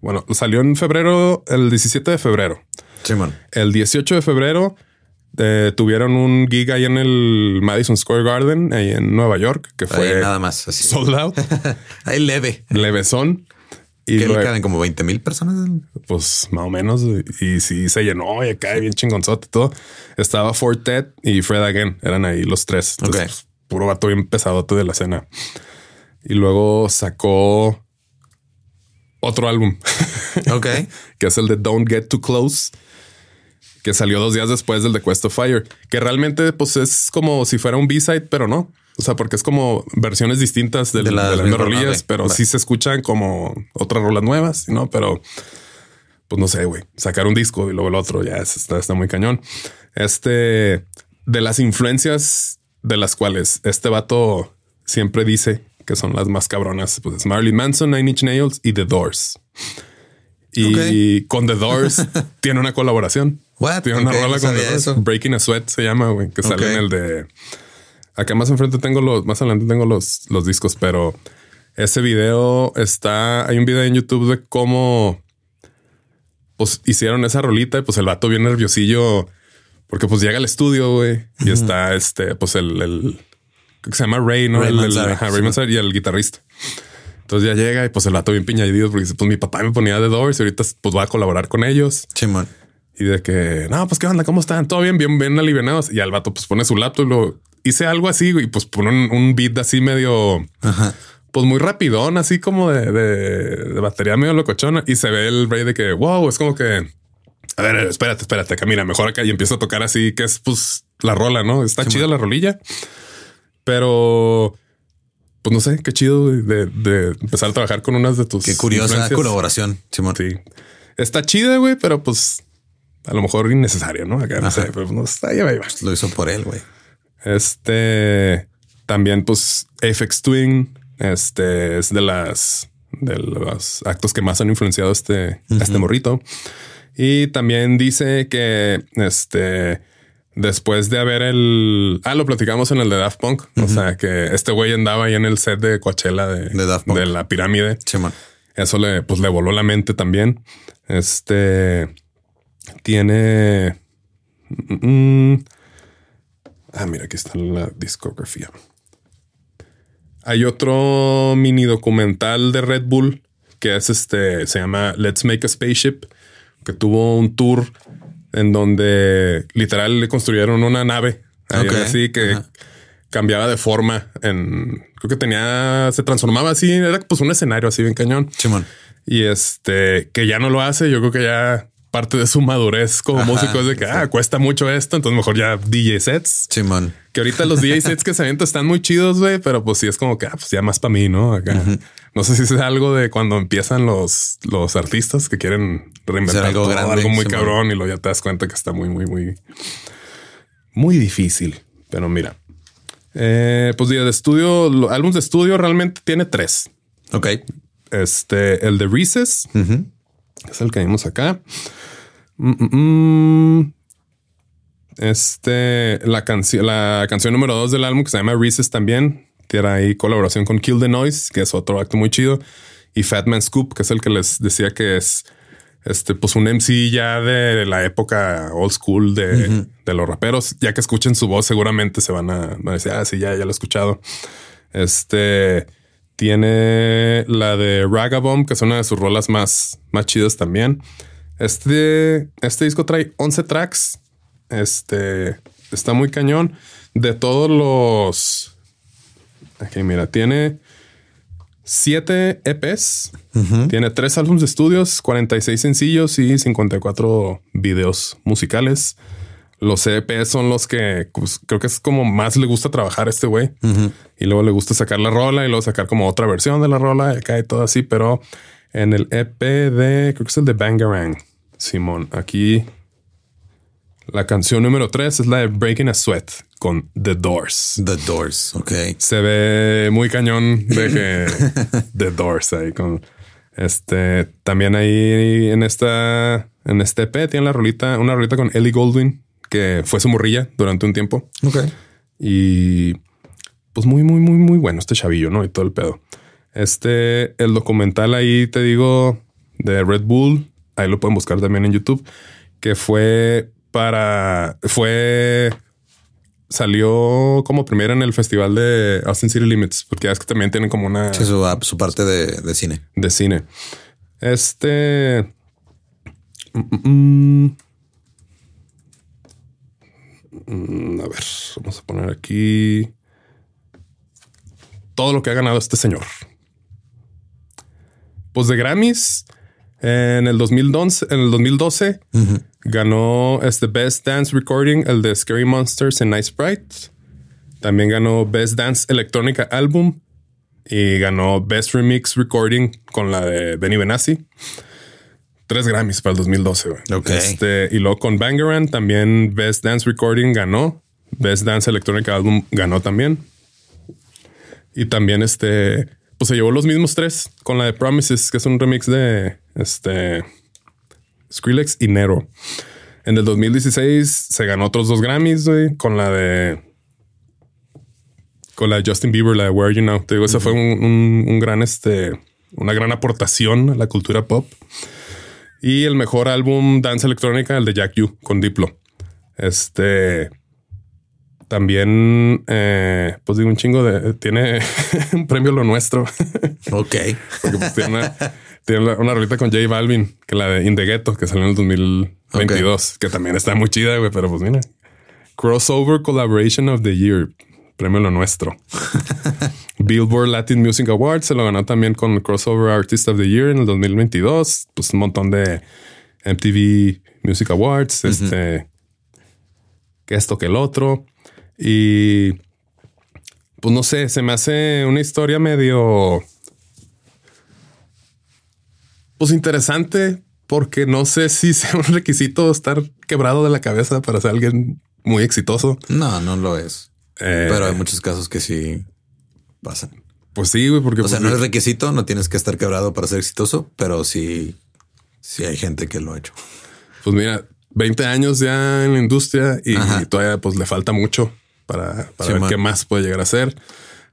bueno, salió en febrero, el 17 de febrero. Sí, man. El 18 de febrero eh, tuvieron un gig ahí en el Madison Square Garden, ahí en Nueva York, que fue nada más sold out. ahí leve. Levesón. Y que caben como 20 mil personas. Pues más o menos. Y sí se llenó y acá bien chingonzote todo. Estaba Fortet y Fred Again. Eran ahí los tres. Pues, puro vato bien pesadote de la escena. Y luego sacó otro álbum. Ok. que es el de Don't Get Too Close. Que salió dos días después del de Quest of Fire. Que realmente pues es como si fuera un B-side, pero no. O sea, porque es como versiones distintas de, las, rolillas, pero sí se escuchan como otras rolas nuevas, ¿no? Pero pues no sé, güey, sacar un disco y luego el otro ya está, está muy cañón. Este de las influencias de las cuales este vato siempre dice que son las más cabronas, pues es Marilyn Manson, Nine Inch Nails y The Doors. Y con The Doors tiene una colaboración. Tiene una rola con. Breaking a Sweat se llama, güey, que sale en el de Acá más enfrente tengo los, más adelante tengo los, los discos, pero ese video está, hay un video en YouTube de cómo pues hicieron esa rolita y pues el vato bien nerviosillo porque pues llega al estudio, güey, y está este, pues el, el que se llama Ray, ¿no? el, Ray y el guitarrista. Entonces ya llega y pues el vato bien piñadido porque dice, pues mi papá me ponía de Doors y ahorita pues va a colaborar con ellos. Chimón. Y de que, no, pues qué onda, ¿cómo están? Todo bien, bien, bien alivianados. Y al vato pues pone su laptop y lo hice algo así y pues pone un, beat así medio, pues muy rapidón, así como de, de, batería medio locochona y se ve el rey de que wow, es como que a ver, espérate, espérate, camina mejor acá y empieza a tocar así que es pues la rola, no está chida la rolilla, pero pues no sé qué chido de, empezar a trabajar con unas de tus. Qué curiosa colaboración. Simón. Sí, está chida, güey, pero pues a lo mejor innecesario, no? Acá no sé, pero no está ahí, Lo hizo por él, güey. Este también, pues, Apex Twin, este es de las de los actos que más han influenciado este, este morrito. Y también dice que este después de haber el ah, lo platicamos en el de Daft Punk. O sea que este güey andaba ahí en el set de Coachella de, de, la pirámide. Eso le, pues, le voló la mente también. Este tiene. Mm, Ah, mira, aquí está la discografía. Hay otro mini documental de Red Bull que es este, se llama Let's Make a Spaceship, que tuvo un tour en donde literal le construyeron una nave así que cambiaba de forma. En creo que tenía, se transformaba así, era pues un escenario así bien cañón. Y este que ya no lo hace. Yo creo que ya parte de su madurez como músico es de que ah, cuesta mucho esto, entonces mejor ya DJ sets. Simón. Que ahorita los DJ sets que se avientan están muy chidos, güey, pero pues sí es como que ah, pues ya más para mí, ¿no? Acá. No sé si es algo de cuando empiezan los, los artistas que quieren reinventar algo, algo muy cabrón y luego ya te das cuenta que está muy, muy, muy, muy difícil. Pero mira, eh, pues día de estudio, álbumes de estudio realmente tiene tres. Ok. Este, el de Recess, es el que vimos acá. Mm, mm, mm. Este, la canción, la canción número dos del álbum que se llama Reese's también. Tiene ahí colaboración con Kill the Noise, que es otro acto muy chido. Y Fat Man Scoop, que es el que les decía que es este, pues un MC ya de la época old school de, los raperos. Ya que escuchen su voz, seguramente se van a, decir, ah, sí, ya, ya lo he escuchado. Este tiene la de Ragabomb, que es una de sus rolas más, más chidas también. Este, este disco trae 11 tracks. Este está muy cañón. De todos los. Aquí, mira, tiene 7 EPs, tiene 3 álbumes de estudios, 46 sencillos y 54 videos musicales. Los EPs son los que pues, creo que es como más le gusta trabajar a este güey. Y luego le gusta sacar la rola y luego sacar como otra versión de la rola y acá y todo así. Pero en el EP de, creo que es el de Bangarang, Simón, aquí la canción número 3 es la de Breaking a Sweat con The Doors. The Doors, ok. Se ve muy cañón de que The Doors ahí con este. También ahí en esta, en este EP tiene la rolita, una rolita con Ellie Goldwyn que fue su morrilla durante un tiempo. Ok. Y pues muy, muy, muy, muy bueno este chavillo, ¿no? Y todo el pedo. Este, el documental ahí, te digo, de Red Bull, ahí lo pueden buscar también en YouTube, que fue para, fue, salió como primera en el festival de Austin City Limits, porque es que también tienen como una... Sí, su, su parte de, de, cine. De cine. Este. mm, mm, a ver, vamos a poner aquí todo lo que ha ganado este señor. Pues de Grammys, en el 2012, en el 2012 ganó este Best Dance Recording, el de Scary Monsters en Nice Sprite. También ganó Best Dance Electrónica Album y ganó Best Remix Recording con la de Benny Benassi. Tres Grammys para el 2012. güey. Ok. Este, y luego con Bangaran también Best Dance Recording ganó. Best Dance Electrónica Album ganó también. Y también este, pues se llevó los mismos tres con la de Promises, que es un remix de este Skrillex y Nero. En el 2016 se ganó otros dos Grammys, güey, con la de con la de Justin Bieber, la de Where You Now. Te digo, esa fue un, gran, este, una gran aportación a la cultura pop. Y el mejor álbum dance electrónica, el de Jack U con Diplo. Este también, eh, pues digo, un chingo de tiene un premio lo nuestro. Ok. Porque pues, tiene una, tiene una, rolita con J Balvin, que la de In the Ghetto, que salió en el 2022, que también está muy chida, güey, pero pues mira. Crossover Collaboration of the Year, premio lo nuestro. Billboard Latin Music Awards se lo ganó también con Crossover Artist of the Year en el 2022. Pues un montón de MTV Music Awards, este, que esto que el otro. Y pues no sé, se me hace una historia medio pues interesante porque no sé si sea un requisito estar quebrado de la cabeza para ser alguien muy exitoso. No, no lo es. Eh, Pero hay muchos casos que sí pasan. Pues sí, güey, porque O sea, pues, no es requisito, no tienes que estar quebrado para ser exitoso, pero sí, sí hay gente que lo ha hecho. pues mira, 20 años ya en la industria y, Ajá. todavía pues le falta mucho para, para Sí, ver man. qué más puede llegar a ser.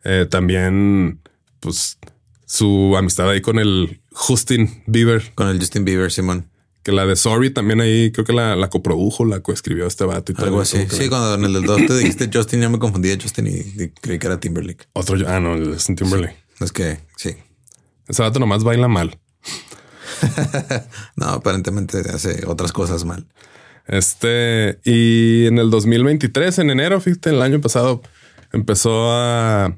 Eh, también, pues su amistad ahí con el Justin Bieber, Con el Justin Bieber, Simón. que la de Sorry también ahí creo que la, la coprodujo, la coescribió este vato y todo. Algo así. Que Sí, cuando en el del 2 te dijiste Justin, ya me confundí de Justin y, y creí que era Timberlake. Otro, ah, no, Justin Timberlake. Es que sí. Ese vato nomás baila mal. No, aparentemente hace otras cosas mal. Este, y en el 2023, en enero, fíjate, el año pasado, empezó a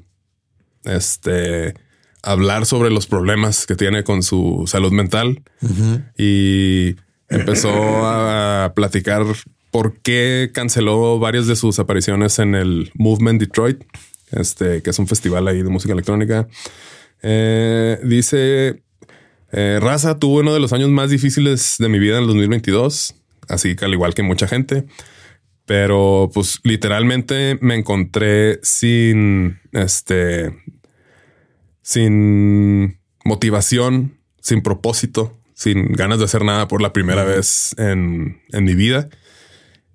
este, hablar sobre los problemas que tiene con su salud mental. Y empezó a platicar por qué canceló varias de sus apariciones en el Movement Detroit, este, que es un festival ahí de música electrónica. Eh, dice eh, Raza tuvo uno de los años más difíciles de mi vida en el 2022, así que al igual que mucha gente. Pero pues literalmente me encontré sin este, sin motivación, sin propósito, sin ganas de hacer nada por la primera vez en, en mi vida.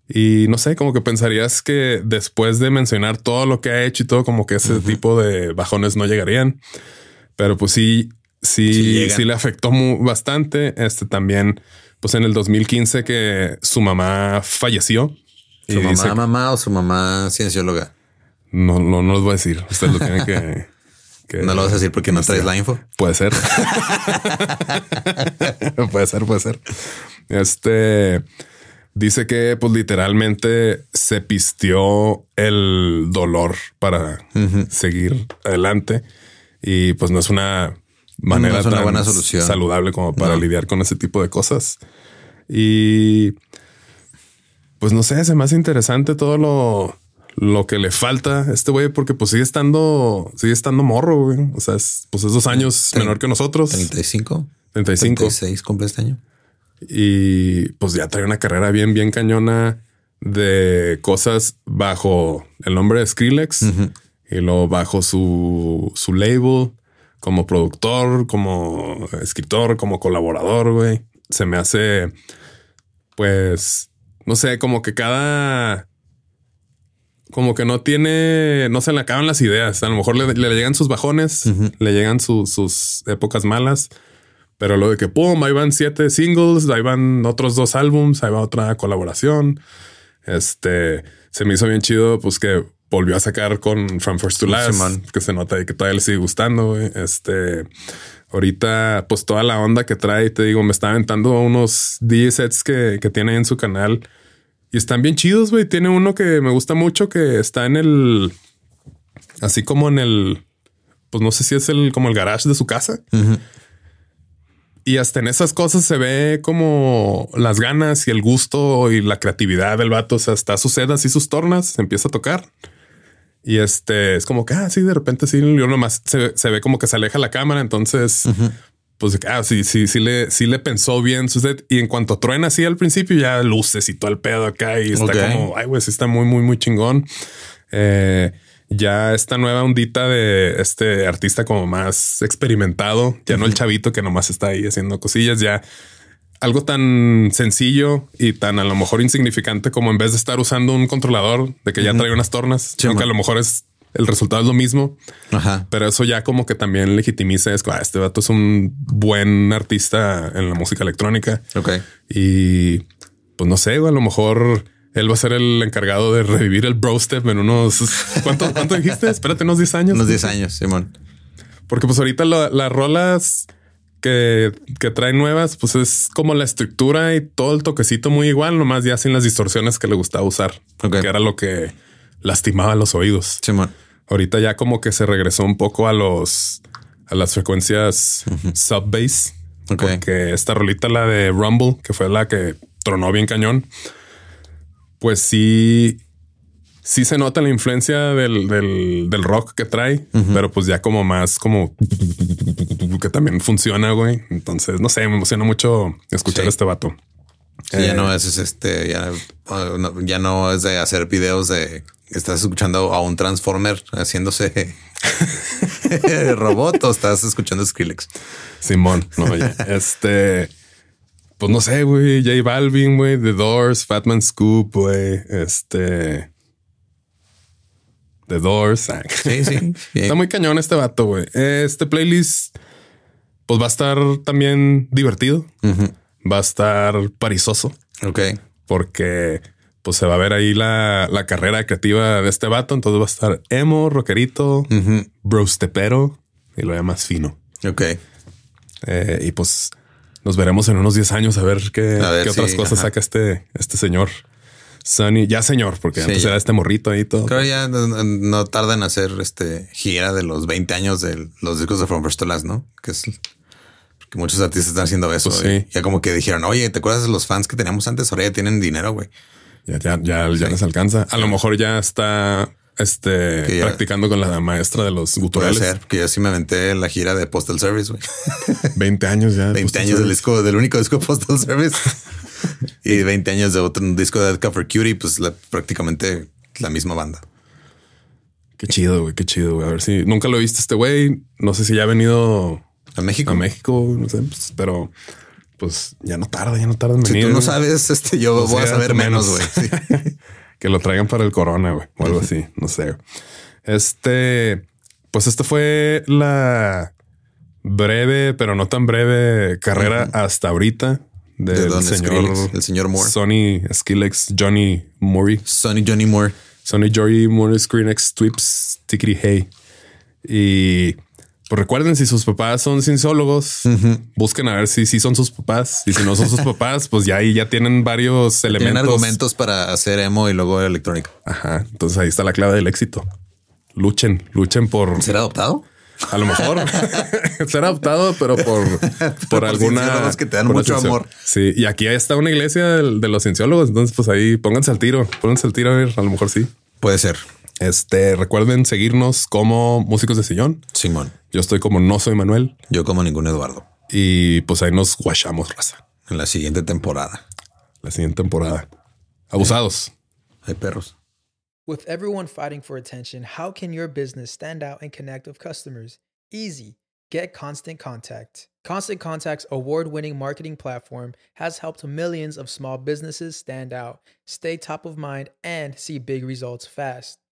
Y no sé, como que pensarías que después de mencionar todo lo que ha hecho y todo, como que ese tipo de bajones no llegarían. Pero pues sí, sí, Sí sí, le afectó mu- bastante. Este también, pues en el 2015 que su mamá falleció. ¿Su mamá, dice- mamá o su mamá ciencióloga? no, no, no los voy a decir. Ustedes lo tienen que. que- No lo vas a decir porque no traes la info. Puede ser. puede ser, puede ser. Este dice que, pues, literalmente se pisteó el dolor para seguir adelante. Y pues no es una manera No es una tan buena solución. saludable como para No. lidiar con ese tipo de cosas. Y pues no sé, se me hace interesante todo lo, lo que le falta a este güey, porque pues sigue estando, sigue estando morro, güey. O sea, es, pues es dos años Tre- menor que nosotros, 35, 35. 36 cumple este año. Y pues ya trae una carrera bien, bien cañona de cosas bajo el nombre de Skrillex y luego bajo su, su label como productor, como escritor, como colaborador, güey. Se me hace, pues, no sé, como que cada, como que no tiene, no se le acaban las ideas. A lo mejor le, le llegan sus bajones, le llegan su- sus épocas malas, pero lo de que pum, ahí van siete singles, ahí van otros dos álbums, ahí va otra colaboración. Este se me hizo bien chido, pues que volvió a sacar con From First to Last, que se nota que todavía le sigue gustando. Este, ahorita, pues toda la onda que trae, te digo, me está aventando unos DJ sets que, que tiene en su canal y están bien chidos, güey. Tiene uno que me gusta mucho que está en el, así como en el, pues no sé si es el, como el garage de su casa. Y hasta en esas cosas se ve como las ganas y el gusto y la creatividad del vato. O sea, está sus sedas y sus tornas, se empieza a tocar. Y este es como que, ah, sí, de repente sí, yo nomás se, ve como que se aleja la cámara. Entonces, pues, ah, sí, sí, sí le, sí le pensó bien su set. Y en cuanto truena así al principio, ya luces y todo el pedo acá y está como, ay, güey, sí está muy, muy, muy chingón. Eh, ya esta nueva ondita de este artista como más experimentado, ya no el chavito que nomás está ahí haciendo cosillas, ya algo tan sencillo y tan a lo mejor insignificante como en vez de estar usando un controlador de que ya trae unas tornas, aunque a lo mejor es el resultado es lo mismo. Ajá. Pero eso ya como que también legitimiza es que ah, este vato es un buen artista en la música electrónica. Ok. Y pues no sé, a lo mejor él va a ser el encargado de revivir el bro step en unos ¿cuánto, cuánto dijiste? Espérate, unos 10 años. Unos 10 años, Simón. Porque pues ahorita las rolas que, que trae nuevas, pues es como la estructura y todo el toquecito muy igual, nomás ya sin las distorsiones que le gustaba usar, que era lo que lastimaba los oídos. Ahorita ya como que se regresó un poco a los a las frecuencias sub bass, porque esta rolita, la de Rumble, que fue la que tronó bien cañón, pues sí sí se nota la influencia del, del, rock que trae, pero pues ya como más como que también funciona, güey. Entonces, no sé, me emociona mucho escuchar a este vato. ya eh, no es este, ya, ya no es de hacer videos de estás escuchando a un Transformer haciéndose robot o estás escuchando Skrillex. Simón, no, ya, este, pues no sé, güey, J Balvin, güey, The Doors, Fatman Scoop, güey, este, The Doors. Ah. Sí, sí. Está muy cañón este vato, güey. Este playlist, pues va a estar también divertido. Va a estar parizoso. Ok. Porque pues se va a ver ahí la, carrera creativa de este vato. Entonces va a estar emo, rockerito, bro stepero y lo más fino. Ok. Eh, y pues nos veremos en unos 10 años a ver qué, otras cosas saca este, este señor. Sunny, ya señor, porque antes era este morrito ahí todo. Creo ya no, tarda en hacer este gira de los 20 años de los discos de From First to Last, ¿no? Que es porque muchos artistas están haciendo eso. Pues ya como que dijeron, oye, ¿te acuerdas de los fans que teníamos antes? Ahora ya tienen dinero, güey. Ya, ya, ya, ya les alcanza. A lo mejor ya está este practicando con la maestra de los guturales. Puede ser, que yo sí me aventé la gira de Postal Service, güey. 20 años ya. 20 años del disco, del único disco de Postal Service. y 20 años de otro disco de Cover Cutie, pues prácticamente la misma banda. Qué chido, güey, qué chido, güey. A ver si nunca lo he visto este güey. No sé si ya ha venido a México. A México, no sé, pues, pero pues ya no tarda, ya no tarda en venir. Si tú no sabes, este, yo pues voy a saber menos, güey. que lo traigan para el corona, güey, o algo así. No sé. Este, pues esto fue la breve, pero no tan breve carrera hasta ahorita del señor, el señor Moore. Sonny Skillex, Johnny Moore. Sonny Johnny Moore. Sonny Johnny Moore, ScreenX, Twips, Tickety Hey. Y pues recuerden, si sus papás son cienciólogos, busquen a ver si sí son sus papás. Y si no son sus papás, pues ya ahí ya tienen varios elementos. Tienen argumentos para hacer emo y luego electrónica. Ajá. Entonces ahí está la clave del éxito. Luchen, luchen por ser adoptado. A lo mejor ser adoptado, pero por, por, alguna que te dan mucho amor. Sí, y aquí está una iglesia de, los cienciólogos. Entonces, pues ahí pónganse al tiro, pónganse al tiro. A ver, a lo mejor sí puede ser. Este recuerden seguirnos como músicos de sillón. Simón. Yo estoy como no soy Manuel. Yo como ningún Eduardo. Y pues ahí nos guachamos, raza. En la siguiente temporada. La siguiente temporada. Abusados. Hay perros. With everyone fighting for attention, how can your business stand out and connect with customers? Easy. Get Constant Contact. Constant Contact's award winning marketing platform has helped millions of small businesses stand out, stay top of mind, and see big results fast.